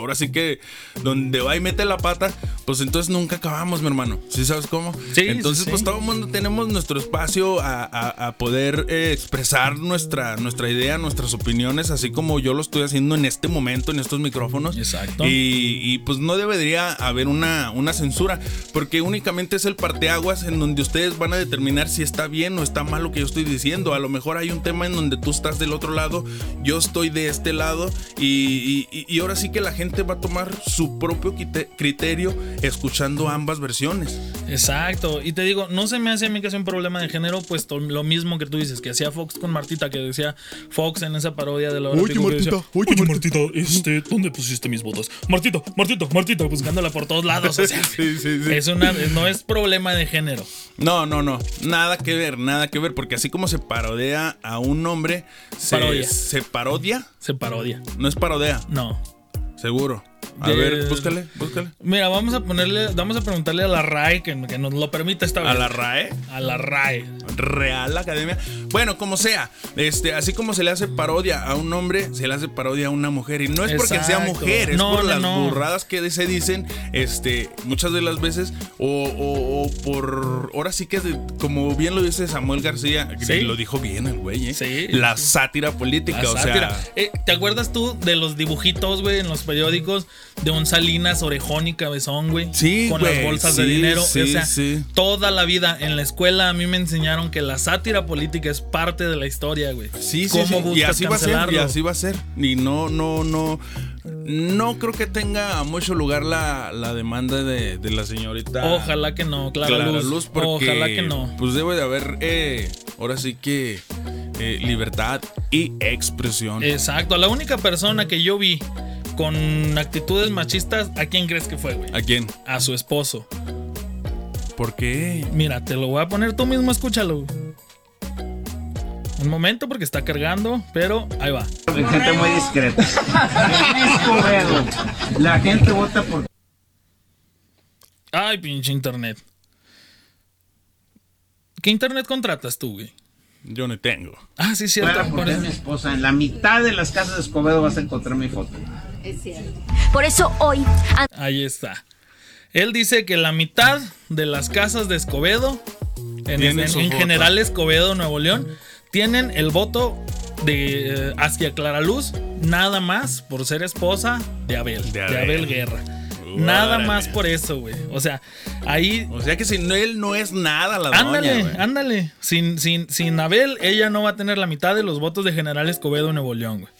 Ahora sí que donde va y mete la pata, pues entonces nunca acabamos, mi hermano. ¿Sí sabes cómo? Sí, entonces, sí, pues todo el mundo tenemos nuestro espacio a, a- a poder eh, expresar nuestra, nuestra idea, nuestras opiniones, así como yo lo estoy haciendo en este momento, en estos micrófonos. Exacto. Y, y, pues no debería haber una, una censura, porque únicamente es el parteaguas en donde ustedes van a determinar si está bien o está mal lo que yo estoy diciendo. A lo mejor hay un tema en donde tú estás del otro lado, yo estoy de este lado, y, y- y ahora sí que la gente va a tomar su propio criterio escuchando ambas versiones. Exacto. Y te digo, no se me hace a mí que sea un problema de género, pues lo mismo que tú dices, que hacía Fox con Martita, que decía Fox en esa parodia de la hora Oye, pico que Martita, decía, oye, oye, Martita, este, ¿dónde pusiste mis botas? Martita, Martita, Martita, buscándola por todos lados. O sea, <laughs> Sí, sí, sí. es una, no es problema de género. No, no, no. Nada que ver, nada que ver. Porque así como se parodia a un hombre, se, Parodia. se parodia. Se parodia. No es parodia, No. Seguro. A De- ver, búscale, búscale. Mira, vamos a ponerle, vamos a preguntarle a la RAE que, que nos lo permita esta vez. A la RAE. A la RAE. Real Academia. Bueno, como sea, este, así como se le hace parodia a un hombre, se le hace parodia a una mujer. Y no es porque sea mujer, es No, por no, las no. burradas que se dicen, este, muchas de las veces, o, o- o por, ahora sí que, como bien lo dice Samuel García, Sí. lo dijo bien el güey, ¿eh? Sí. La sátira política, La o sátira. sea. Eh, ¿Te acuerdas tú de los dibujitos, güey, en los periódicos de un Salinas orejón y cabezón, güey? Sí, Con güey, las bolsas de dinero. sí, o sea, sí. toda la vida en la escuela a mí me enseñaron que la sátira política es parte de la historia, güey. Sí, sí, ¿Cómo sí. Y así va a ser, y así va a ser. Y no, no, no. No creo que tenga mucho lugar la, la demanda de, de la señorita. Ojalá que no, Clara, Clara Luz. Luz, porque Ojalá que no. Pues debe de haber, eh, ahora sí que, eh, libertad y expresión. Exacto. La única persona que yo vi con actitudes machistas, ¿a quién crees que fue, güey? ¿A quién? A su esposo. ¿Por qué? Mira, te lo voy a poner tú mismo, escúchalo. Un momento porque está cargando, pero ahí va. gente muy discreta. Escobedo. La gente vota por Ay, pinche internet. ¿Qué internet contratas tú, güey? Yo no tengo. Ah, sí, cierto. Clara por porque es mi esposa. En la mitad de las casas de Escobedo vas a encontrar mi foto. Por eso hoy, Ahí está. Él dice que la mitad de las casas de Escobedo, en, general Escobedo, Nuevo León, tienen el voto de eh, hacia Clara Luz, nada más por ser esposa de Abel, De de Abel. Guerra. Nada más por eso, güey. O sea, ahí O sea que si no, él no es nada la Ándale, güey. ándale. Sin, sin, sin Abel, ella no va a tener la mitad de los votos de General Escobedo en Nuevo León, güey.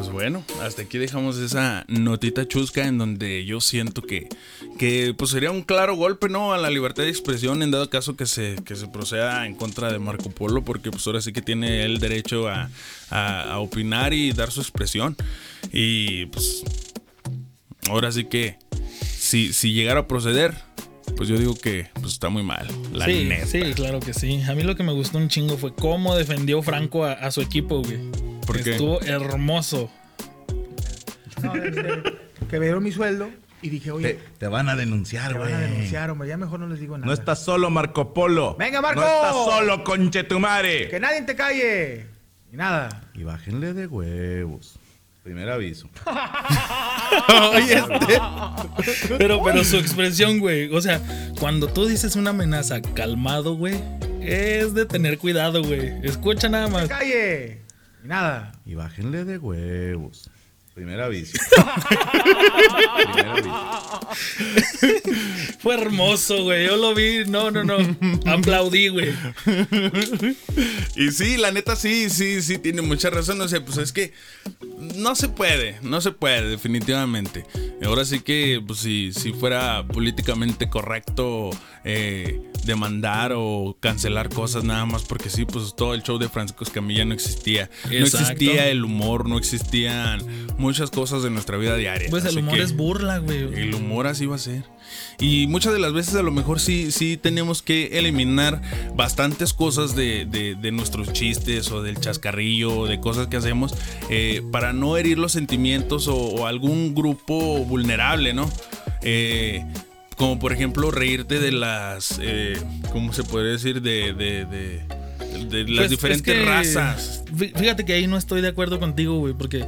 Pues bueno, hasta aquí dejamos esa notita chusca en donde yo siento que, que pues sería un claro golpe, ¿no? A la libertad de expresión en dado caso que se, que se proceda en contra de Marco Polo, porque pues ahora sí que tiene el derecho a, a- opinar y dar su expresión. Y pues ahora sí que si, si llegara a proceder, pues yo digo que pues está muy mal, la sí, neta. sí, claro que sí. A mí lo que me gustó un chingo fue cómo defendió Franco a, a su equipo, güey. ¿Por qué? Estuvo hermoso. No, desde que vieron mi sueldo y dije, oye, Te, te van a denunciar, me güey. van a denunciar, hombre, ya mejor no les digo nada. No estás solo, Marco Polo. ¡Venga, Marco! No estás solo, conchetumare. Que nadie te calle. Y nada. Y bájenle de huevos. Primer aviso. <laughs> Oye, este- Pero, pero su expresión, güey. O sea, cuando tú dices una amenaza calmado, güey, es de tener cuidado, güey. Escucha nada más. ¡Calle! Y nada. Y bájenle de huevos. Primer aviso. <laughs> Primer aviso. Fue hermoso, güey. Yo lo vi. No, no, no. Aplaudí, güey. Y sí, la neta sí, sí, sí, tiene mucha razón. O sea, pues es que no se puede, no se puede, definitivamente. Ahora sí que, pues si, si fuera políticamente correcto eh, demandar o cancelar cosas nada más porque sí, pues todo el show de Francisco Escamilla no existía. No existía el humor, no existían muchas cosas de nuestra vida diaria. Pues el humor es burla, güey. el humor así va a ser. Y muchas de las veces a lo mejor sí, sí tenemos que eliminar bastantes cosas de, de- de nuestros chistes o del chascarrillo o de cosas que hacemos eh, para no herir los sentimientos o, o algún grupo vulnerable, ¿no? Eh, como por ejemplo reírte de las, eh, ¿cómo se podría decir? De, de- de- de las Pues, diferentes es que, razas. fí- Fíjate que ahí no estoy de acuerdo contigo, güey, porque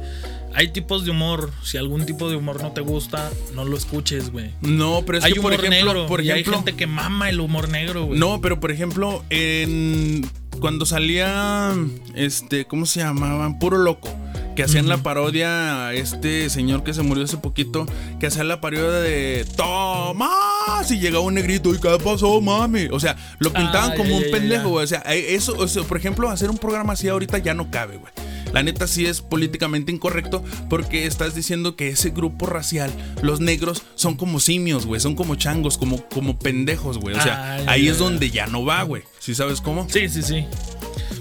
hay tipos de humor. Si algún tipo de humor no te gusta, no lo escuches, güey. No, pero es Hay que humor por ejemplo, negro por y hay ejemplo, gente que mama el humor negro, güey. No, pero por ejemplo, en cuando salía este, ¿cómo se llamaban? Puro loco. Que hacían la parodia a este señor que se murió hace poquito. Que hacía la parodia de Tomás. Y llegaba un negrito. ¿Y qué pasó, mami? O sea, lo pintaban Ah, como ya, un ya, pendejo, güey. O sea, eh, eso, o sea, por ejemplo, hacer un programa así ahorita ya no cabe, güey. La neta sí es políticamente incorrecto porque estás diciendo que ese grupo racial, los negros, son como simios, güey. Son como changos, como, como pendejos, güey. O sea, Ah, ahí ya, es donde ya no va, güey. ¿Sí sabes cómo? Sí, sí, sí.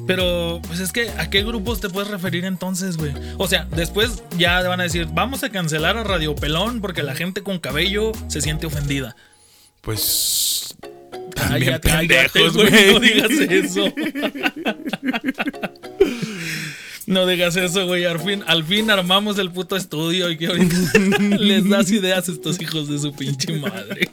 Pero, pues es que, ¿a qué grupos te puedes referir entonces, güey? O sea, después ya van a decir, vamos a cancelar a Radio Pelón porque la gente con cabello se siente ofendida. Pues. También Cállate, pendejos, güey. No digas eso. No digas eso, güey. Al fin, al fin armamos el puto estudio y que ahorita <laughs> les das ideas a estos hijos de su pinche madre.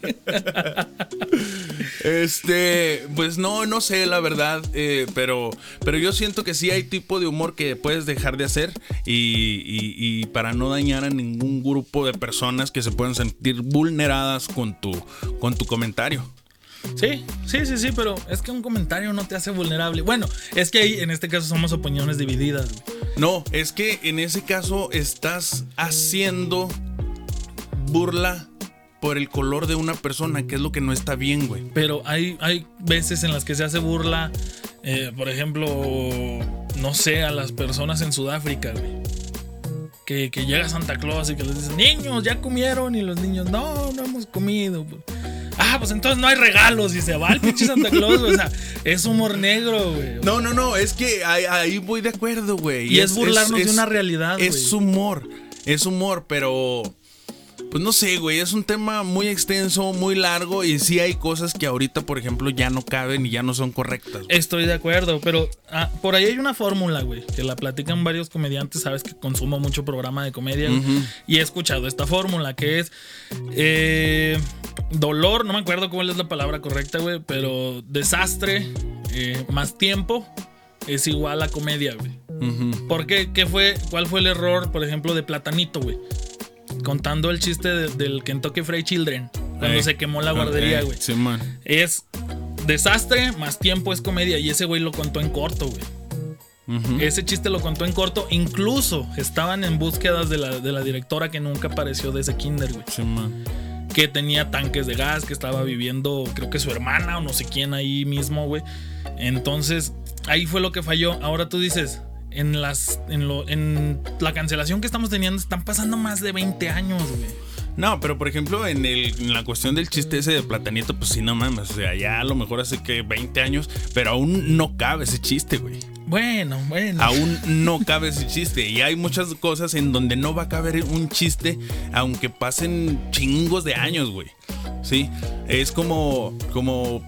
Este, pues no, no sé la verdad, eh, pero, pero yo siento que sí hay tipo de humor que puedes dejar de hacer y, y- y para no dañar a ningún grupo de personas que se puedan sentir vulneradas con tu, con tu comentario. Sí, sí, sí, sí, pero es que un comentario no te hace vulnerable. Bueno, es que ahí en este caso somos opiniones divididas. No, es que en ese caso estás haciendo burla por el color de una persona, que es lo que no está bien, güey. Pero hay, hay veces en las que se hace burla, eh, por ejemplo, no sé, a las personas en Sudáfrica, güey. Que, que llega Santa Claus y que les dicen, niños, ya comieron. Y los niños, no, no hemos comido. Ah, pues entonces no hay regalos. Y se va el pinche Santa Claus, güey. O sea, es humor negro, güey. No, no, no, es que ahí, ahí voy de acuerdo, güey. Y es burlarnos de una realidad, Es güey. humor, es humor, pero... Pues no sé, güey, es un tema muy extenso, muy largo y sí hay cosas que ahorita, por ejemplo, ya no caben y ya no son correctas. güey. Estoy de acuerdo, pero ah, por ahí hay una fórmula, güey, que la platican varios comediantes, sabes que consumo mucho programa de comedia y he escuchado esta fórmula que es eh, dolor, no me acuerdo cuál es la palabra correcta, güey, pero desastre eh, más tiempo es igual a comedia, güey. ¿Por qué? ¿Qué fue? ¿Cuál fue el error, por ejemplo, de Platanito, güey? Contando el chiste de- del Kentucky Fried Children, cuando Ey. se quemó la guardería, güey Sí, man. es desastre más tiempo es comedia y ese güey lo contó en corto, güey. Ese chiste lo contó en corto. Incluso estaban en búsquedas de la, de la directora que nunca apareció de ese kinder, güey. Sí, man. Que tenía tanques de gas, que estaba viviendo, creo que su hermana o no sé quién ahí mismo, güey. Entonces, ahí fue lo que falló. Ahora tú dices, en las en, lo, en la cancelación que estamos teniendo están pasando más de 20 años, güey. No, pero por ejemplo, en, el, en la cuestión del chiste ese de platanito, pues sí, no mames. O sea, ya a lo mejor hace que 20 años, pero aún no cabe ese chiste, güey. Bueno, bueno. Aún <laughs> no cabe ese chiste. Y hay muchas cosas en donde no va a caber un chiste, aunque pasen chingos de años, güey. Sí. Es como. como.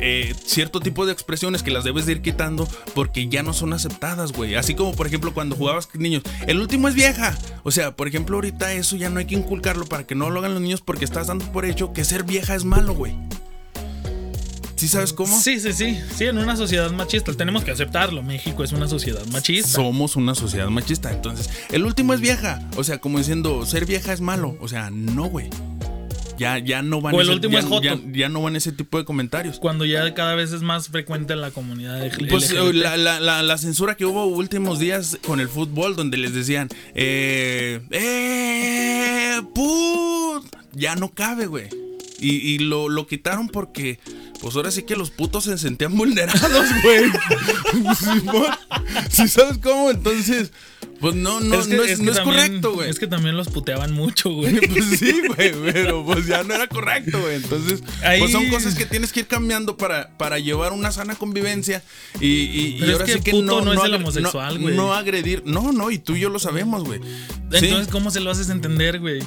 Eh, cierto tipo de expresiones que las debes de ir quitando porque ya no son aceptadas, güey. Así como, por ejemplo, cuando jugabas con niños, el último es vieja. O sea, por ejemplo, ahorita eso ya no hay que inculcarlo para que no lo hagan los niños porque estás dando por hecho que ser vieja es malo, güey. ¿Sí sabes cómo? Sí, sí, sí. Sí, en una sociedad machista. Tenemos que aceptarlo. México es una sociedad machista. Somos una sociedad machista. Entonces, el último es vieja. O sea, como diciendo, ser vieja es malo. O sea, no, güey. Ya, ya no van O el ese- último ya, es joto. ya- ya no van ese tipo de comentarios. Cuando ya cada vez es más frecuente en la comunidad de Pues la, la- la- la censura que hubo últimos días con el fútbol, donde les decían, eh, eh, put, ya no cabe, güey. Y, y lo, lo quitaron porque, pues ahora sí que los putos se sentían <laughs> vulnerados, güey. <laughs> ¿Sí sabes cómo? Entonces, pues no, no, Es que- no es, es que no es también- correcto, güey. Es que también los puteaban mucho, <laughs> güey. Pues sí, güey, pero pues ya no era correcto, güey. Entonces, Ahí- pues son cosas que tienes que ir cambiando para, para llevar una sana convivencia. Y, y, y Pero es ahora que sí que puto no, no es el homosexual, no- güey. No agredir. No, no, y tú y yo lo sabemos, güey. Sí. Entonces, ¿cómo se lo haces entender, güey?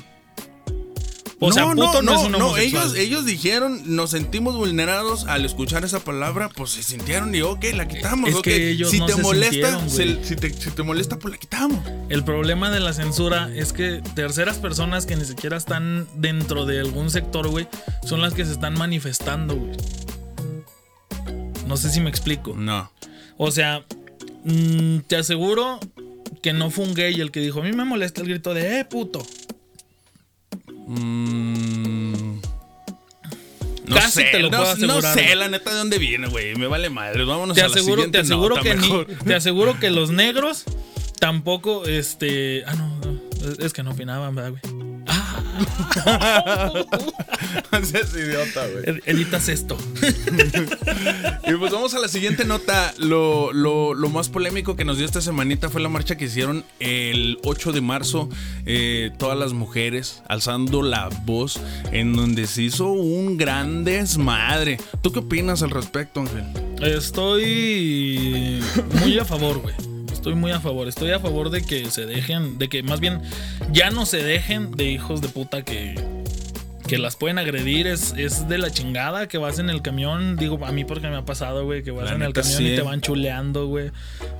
O no, sea, puto no, es un no, ellos, ellos dijeron, nos sentimos vulnerados al escuchar esa palabra, pues se sintieron y ok, la quitamos. Es que ellos si no te se molesta, se- si, te, si te molesta, pues la quitamos. El problema de la censura es que terceras personas que ni siquiera están dentro de algún sector, güey, son las que se están manifestando, güey. No sé si me explico. No. O sea, mm, te aseguro que no fue un gay el que dijo, a mí me molesta el grito de, eh, puto. Mm, no Casi sé, te lo no, puedo no asegurar, sé, güey. la neta, de dónde viene, güey. Me vale madre. Vámonos Te a la aseguro, te aseguro nota, que ni- te aseguro que los negros tampoco, este, ah, no, no, es- es que no opinaban, ¿verdad, güey? <laughs> Seas idiota, güey. Ed- Editas esto. <laughs> Y pues vamos a la siguiente nota. Lo, lo- lo más polémico que nos dio esta semanita fue la marcha que hicieron el 8 de marzo. eh, todas las mujeres alzando la voz en donde se hizo un gran desmadre. ¿Tú qué opinas al respecto, Ángel? Estoy muy a favor, güey. Estoy muy a favor. Estoy a favor de que se dejen, de que más bien ya no se dejen de hijos de puta que, que las pueden agredir. Es, es de la chingada que vas en el camión. Digo, a mí porque me ha pasado, güey, que vas La en el camión sí. y te van chuleando, güey.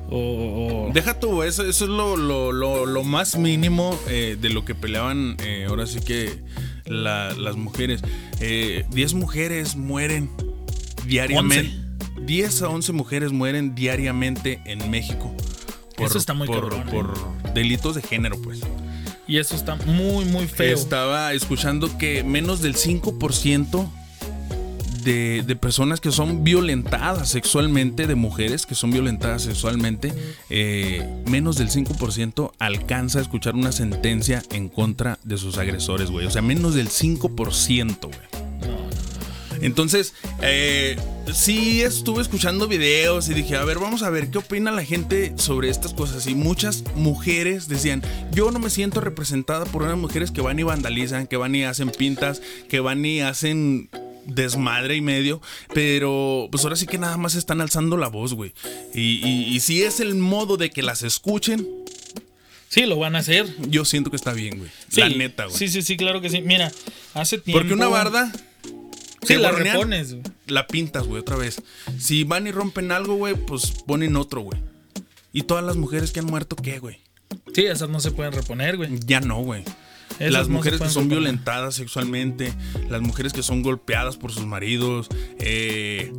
O, o- Deja tú, eso, eso es lo, lo- lo- lo más mínimo eh, de lo que peleaban eh, ahora sí que la- las mujeres. Eh, 10 mujeres mueren diariamente. 10 a 11 mujeres mueren diariamente en México. Eso está muy por, cabrón, ¿eh? por delitos de género, pues. y eso está muy, muy feo. Estaba escuchando que menos del 5% de, de personas que son violentadas sexualmente, de mujeres que son violentadas sexualmente, eh, menos del 5% alcanza a escuchar una sentencia en contra de sus agresores, güey. O sea, menos del 5%, güey. Entonces, eh, sí estuve escuchando videos y dije, a ver, vamos a ver qué opina la gente sobre estas cosas. Y muchas mujeres decían, yo no me siento representada por unas mujeres que van y vandalizan, que van y hacen pintas, que van y hacen desmadre y medio, pero pues ahora sí que nada más están alzando la voz, güey. Y, y- y si es el modo de que las escuchen, Sí, lo van a hacer. yo siento que está bien, güey. Sí, La neta, güey. Sí, sí, sí, claro que sí. Mira, hace tiempo. Porque una barda... Sí, la bornean, repones. güey. la pintas, güey, otra vez. Si van y rompen algo, güey, pues ponen otro, güey. Y todas las mujeres que han muerto, ¿qué, güey? Sí, esas no se pueden reponer, güey. Ya no, güey. Esas Las no mujeres que son reponer. violentadas sexualmente, las mujeres que son golpeadas por sus maridos, eh,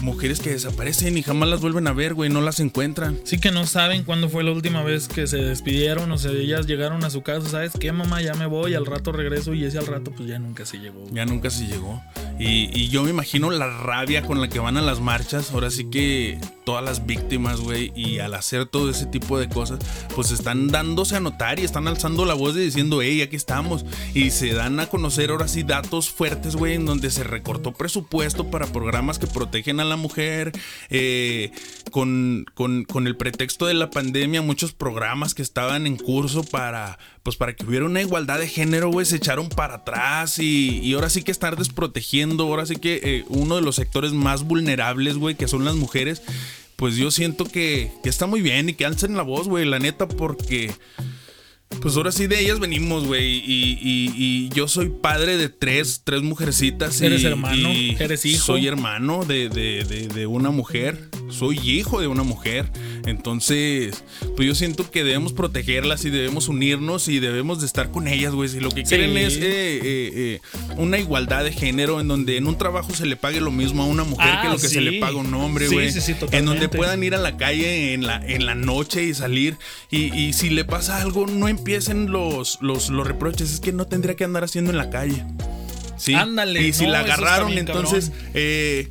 mujeres que desaparecen y jamás las vuelven a ver, güey, no las encuentran. Sí que no saben cuándo fue la última vez que se despidieron, o sea, ellas llegaron a su casa, ¿sabes qué, mamá? Ya me voy, al rato regreso y ese al rato pues ya nunca se llegó. güey. Ya nunca se llegó. Y, y yo me imagino la rabia con la que van a las marchas. Ahora sí que todas las víctimas, güey, y al hacer todo ese tipo de cosas, pues están dándose a notar y están alzando la voz y diciendo, hey, aquí estamos. Y se dan a conocer ahora sí datos fuertes, güey, en donde se recortó presupuesto para programas que protegen a la mujer, eh, con, con, con el pretexto de la pandemia, muchos programas que estaban en curso para, pues para que hubiera una igualdad de género, güey, se echaron para atrás y, y ahora sí que estar desprotegiendo, ahora sí que eh, uno de los sectores más vulnerables, güey, que son las mujeres, pues yo siento que, que está muy bien y que alcen la voz, güey, la neta, porque... Pues ahora sí de ellas venimos, güey. Y, y- y yo soy padre de tres, tres mujercitas. y- Eres hermano, y eres hijo. Soy hermano de, de- de- de una mujer. Soy hijo de una mujer. Entonces, pues yo siento que debemos protegerlas y debemos unirnos y debemos de estar con ellas, güey. Si lo que Sí. quieren es eh, eh, eh, una igualdad de género en donde en un trabajo se le pague lo mismo a una mujer Ah, que lo que se sí. le paga a un hombre, güey. sí, en donde puedan ir a la calle en la, en la noche y salir. Y, y si le pasa algo, no empiecen los, los, los reproches. Es que no tendría que andar haciendo en la calle. ¿Sí? Ándale, Y si no, la agarraron, entonces, eh,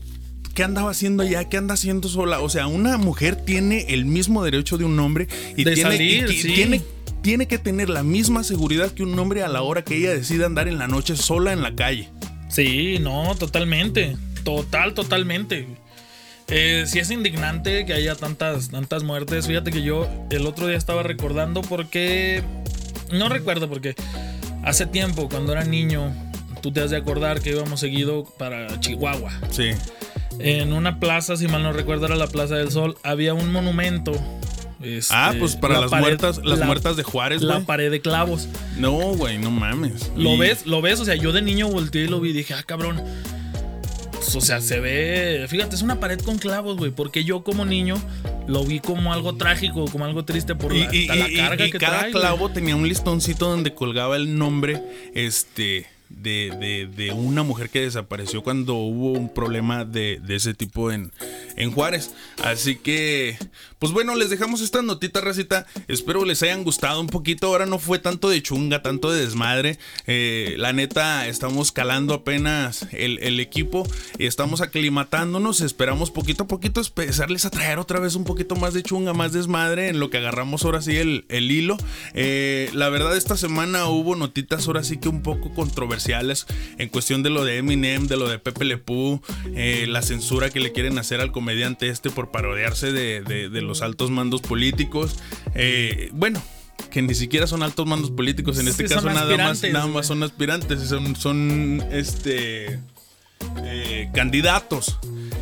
¿qué andaba haciendo allá? ¿Qué anda haciendo sola? O sea, una mujer tiene el mismo derecho de un hombre y De tiene, salir, y tiene, tiene que tener la misma seguridad que un hombre a la hora que ella decida andar en la noche sola en la calle. Sí, no, totalmente. Total, totalmente. Eh, sí es indignante que haya tantas, tantas muertes. Fíjate que yo el otro día estaba recordando porque... No recuerdo porque hace tiempo, cuando era niño, tú te has de acordar que íbamos seguido para Chihuahua. Sí. En una plaza, si mal no recuerdo, era la Plaza del Sol, había un monumento. este, Ah, pues para la las pared- muertas, las la- muertas de Juárez, La pared de clavos. No, güey, no mames. ¿Lo Y- ves? ¿Lo ves? O sea, yo de niño volteé y lo vi y dije, ah, cabrón. Pues, o sea, se ve. Fíjate, es una pared con clavos, güey. Porque yo como niño lo vi como algo trágico, como algo triste por Y, la, y- la carga y que cada trae. güey. clavo tenía un listoncito donde colgaba el nombre este, de, de- de una mujer que desapareció cuando hubo un problema de, de ese tipo en, en Juárez. Así que, pues bueno, les dejamos esta notita, racita. Espero les hayan gustado un poquito. Ahora no fue tanto de chunga, tanto de desmadre. Eh, la neta, estamos calando apenas el, el equipo. Estamos aclimatándonos. Esperamos poquito a poquito empezarles a traer otra vez un poquito más de chunga, más desmadre en lo que agarramos ahora sí el, el hilo. Eh, la verdad, esta semana hubo notitas ahora sí que un poco controversiales en cuestión de lo de Eminem, de lo de Pepe Le Pew, eh, la censura que le quieren hacer al comediante este por parodiarse de, de- de los altos mandos políticos. Eh, bueno. Que ni siquiera son altos mandos políticos, en este Sí, caso nada más, nada más son aspirantes, son, son este eh, candidatos.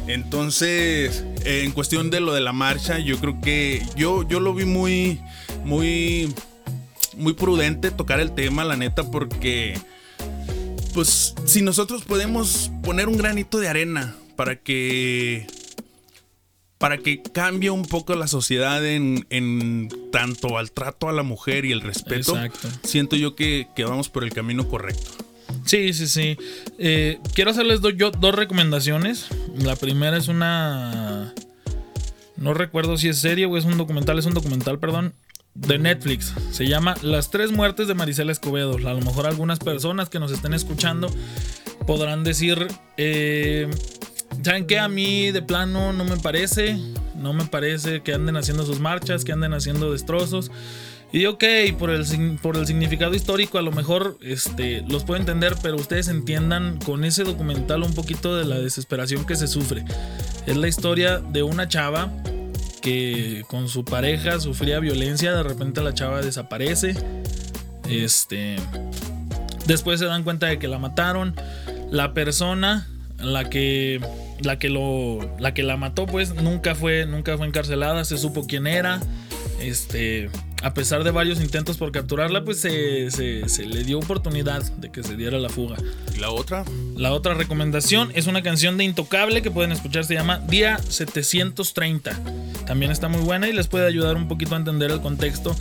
Entonces, eh, en cuestión de lo de la marcha, yo creo que yo, yo lo vi muy, muy, muy prudente tocar el tema, la neta, porque, pues, si nosotros podemos poner un granito de arena para que, para que cambie un poco la sociedad en, en tanto al trato a la mujer y el respeto, Exacto. siento yo que, que vamos por el camino correcto. Sí, sí, sí. Eh, quiero hacerles do- yo dos recomendaciones. La primera es una. No recuerdo si es serie o es un documental. Es un documental, perdón. De Netflix. Se llama Las tres muertes de Marisela Escobedo. A lo mejor algunas personas que nos estén escuchando podrán decir. eh, ¿Saben qué? A mí de plano no me parece. No me parece que anden haciendo sus marchas, que anden haciendo destrozos. Y ok, por el, por el significado histórico a lo mejor este, los puedo entender, pero ustedes entiendan con ese documental un poquito de la desesperación que se sufre. Es la historia de una chava con su pareja sufría violencia, de repente la chava desaparece. Este, después se dan cuenta de que la mataron. La persona, la que la que lo la que la mató pues nunca fue nunca fue encarcelada, se supo quién era. Este, a pesar de varios intentos por capturarla, pues se, se- se le dio oportunidad de que se diera la fuga. ¿Y la otra? La otra recomendación es una canción de Intocable que pueden escuchar, se llama Día 730. También está muy buena y les puede ayudar un poquito a entender el contexto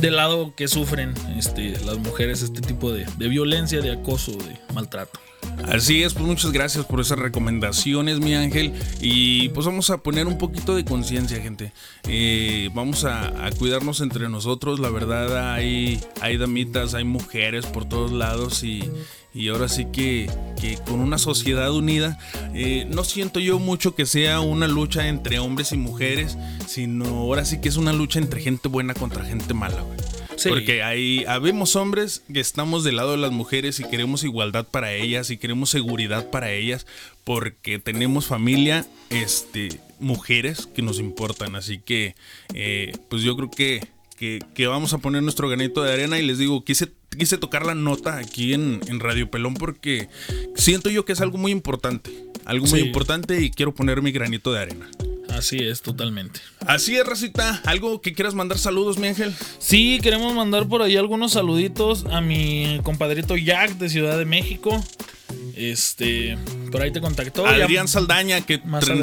del lado que sufren este, las mujeres este tipo de, violencia, de acoso, de maltrato. Así es, pues muchas gracias por esas recomendaciones, mi ángel. Y pues vamos a poner un poquito de conciencia, gente. Eh, vamos a, a cuidarnos entre nosotros. La verdad, hay, hay damitas, hay mujeres por todos lados y, y ahora sí que, que con una sociedad unida, eh, no siento yo mucho que sea una lucha entre hombres y mujeres, sino ahora sí que es una lucha entre gente buena contra gente mala, güey. Sí. Porque ahí habemos hombres que estamos del lado de las mujeres y queremos igualdad para ellas y queremos seguridad para ellas porque tenemos familia, este, mujeres que nos importan. Así que, eh, pues yo creo que, que, que vamos a poner nuestro granito de arena y les digo, quise, quise tocar la nota aquí en, en Radio Pelón porque siento yo que es algo muy importante. Algo muy Sí. importante y quiero poner mi granito de arena. Así es, totalmente. Así es, Racita. ¿Algo que quieras mandar saludos, mi ángel? Sí, queremos mandar por ahí algunos saluditos a mi compadrito Jack de Ciudad de México. Este, por ahí te contactó. Adrián Saldaña, que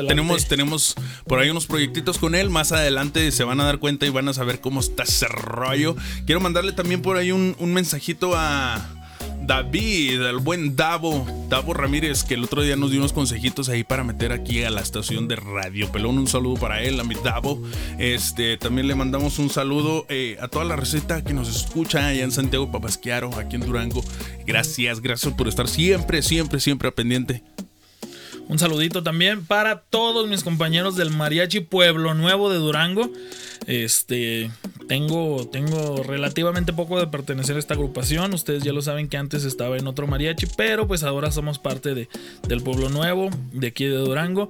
tenemos, tenemos por ahí unos proyectitos con él. Más adelante se van a dar cuenta y van a saber cómo está ese rollo. Quiero mandarle también por ahí un, un mensajito a David, al buen Davo, Davo Ramírez, que el otro día nos dio unos consejitos ahí para meter aquí a la estación de Radio Pelón. Un saludo para él, a mi Davo. Este, también le mandamos un saludo eh, a toda la receta que nos escucha allá en Santiago Papasquiaro, aquí en Durango. Gracias, gracias por estar siempre, siempre, siempre pendiente. Un saludito también para todos mis compañeros del Mariachi Pueblo Nuevo de Durango. Este, tengo, tengo relativamente poco de pertenecer a esta agrupación. Ustedes ya lo saben que antes estaba en otro mariachi, pero pues ahora somos parte de, del Pueblo Nuevo, de aquí de Durango.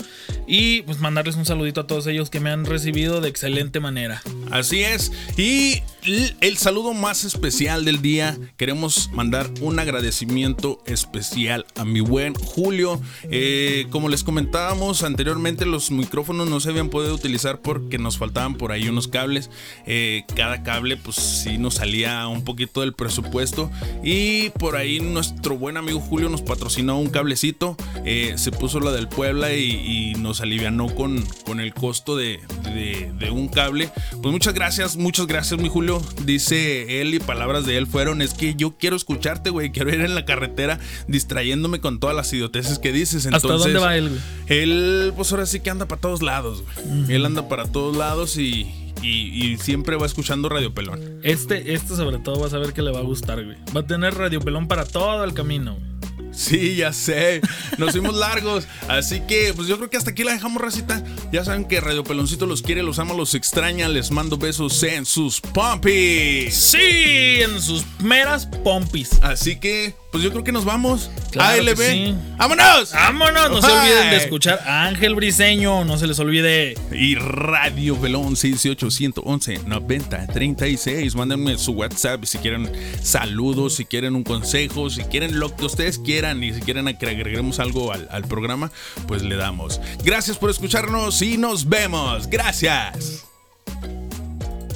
Y pues mandarles un saludito a todos ellos que me han recibido de excelente manera. Así es. Y el saludo más especial del día, queremos mandar un agradecimiento especial a mi buen Julio. Eh, como les comentábamos anteriormente, los micrófonos no se habían podido utilizar porque nos faltaban por ahí unos cables. Eh, cada cable, pues sí nos salía un poquito del presupuesto. Y por ahí nuestro buen amigo Julio nos patrocinó un cablecito. Eh, se puso la del Puebla y, y nos alivianó con, con el costo de, de- de un cable. Pues muchas gracias, muchas gracias, mi Julio. Dice él y palabras de él fueron: Es que yo quiero escucharte, güey. Quiero ir en la carretera distrayéndome con todas las idioteces que dices. ¿Hasta Entonces, dónde va él, güey? él, pues ahora sí que anda para todos lados, güey. Él anda para todos lados y, y- y siempre va escuchando Radio Pelón. Este, este sobre todo vas a ver que le va a gustar, güey. Va a tener Radio Pelón para todo el camino, güey. Sí, ya sé. Nos fuimos largos. Así que, pues yo creo que hasta aquí la dejamos, racita. Ya saben que Radio Peloncito los quiere, los ama, los extraña. Les mando besos en sus pompis. Sí, en sus meras pompis. Así que, pues yo creo que nos vamos. Claro ALB. sí. ¡Vámonos! Vámonos, no se olviden de escuchar a Ángel Briseño, no se les olvide. Y Radio Pelón 68111 9036. Mándenme su WhatsApp si quieren saludos, si quieren un consejo, si quieren lo que ustedes quieran y si quieren que agreguemos algo al, al programa, pues le damos. Gracias por escucharnos y nos vemos. Gracias.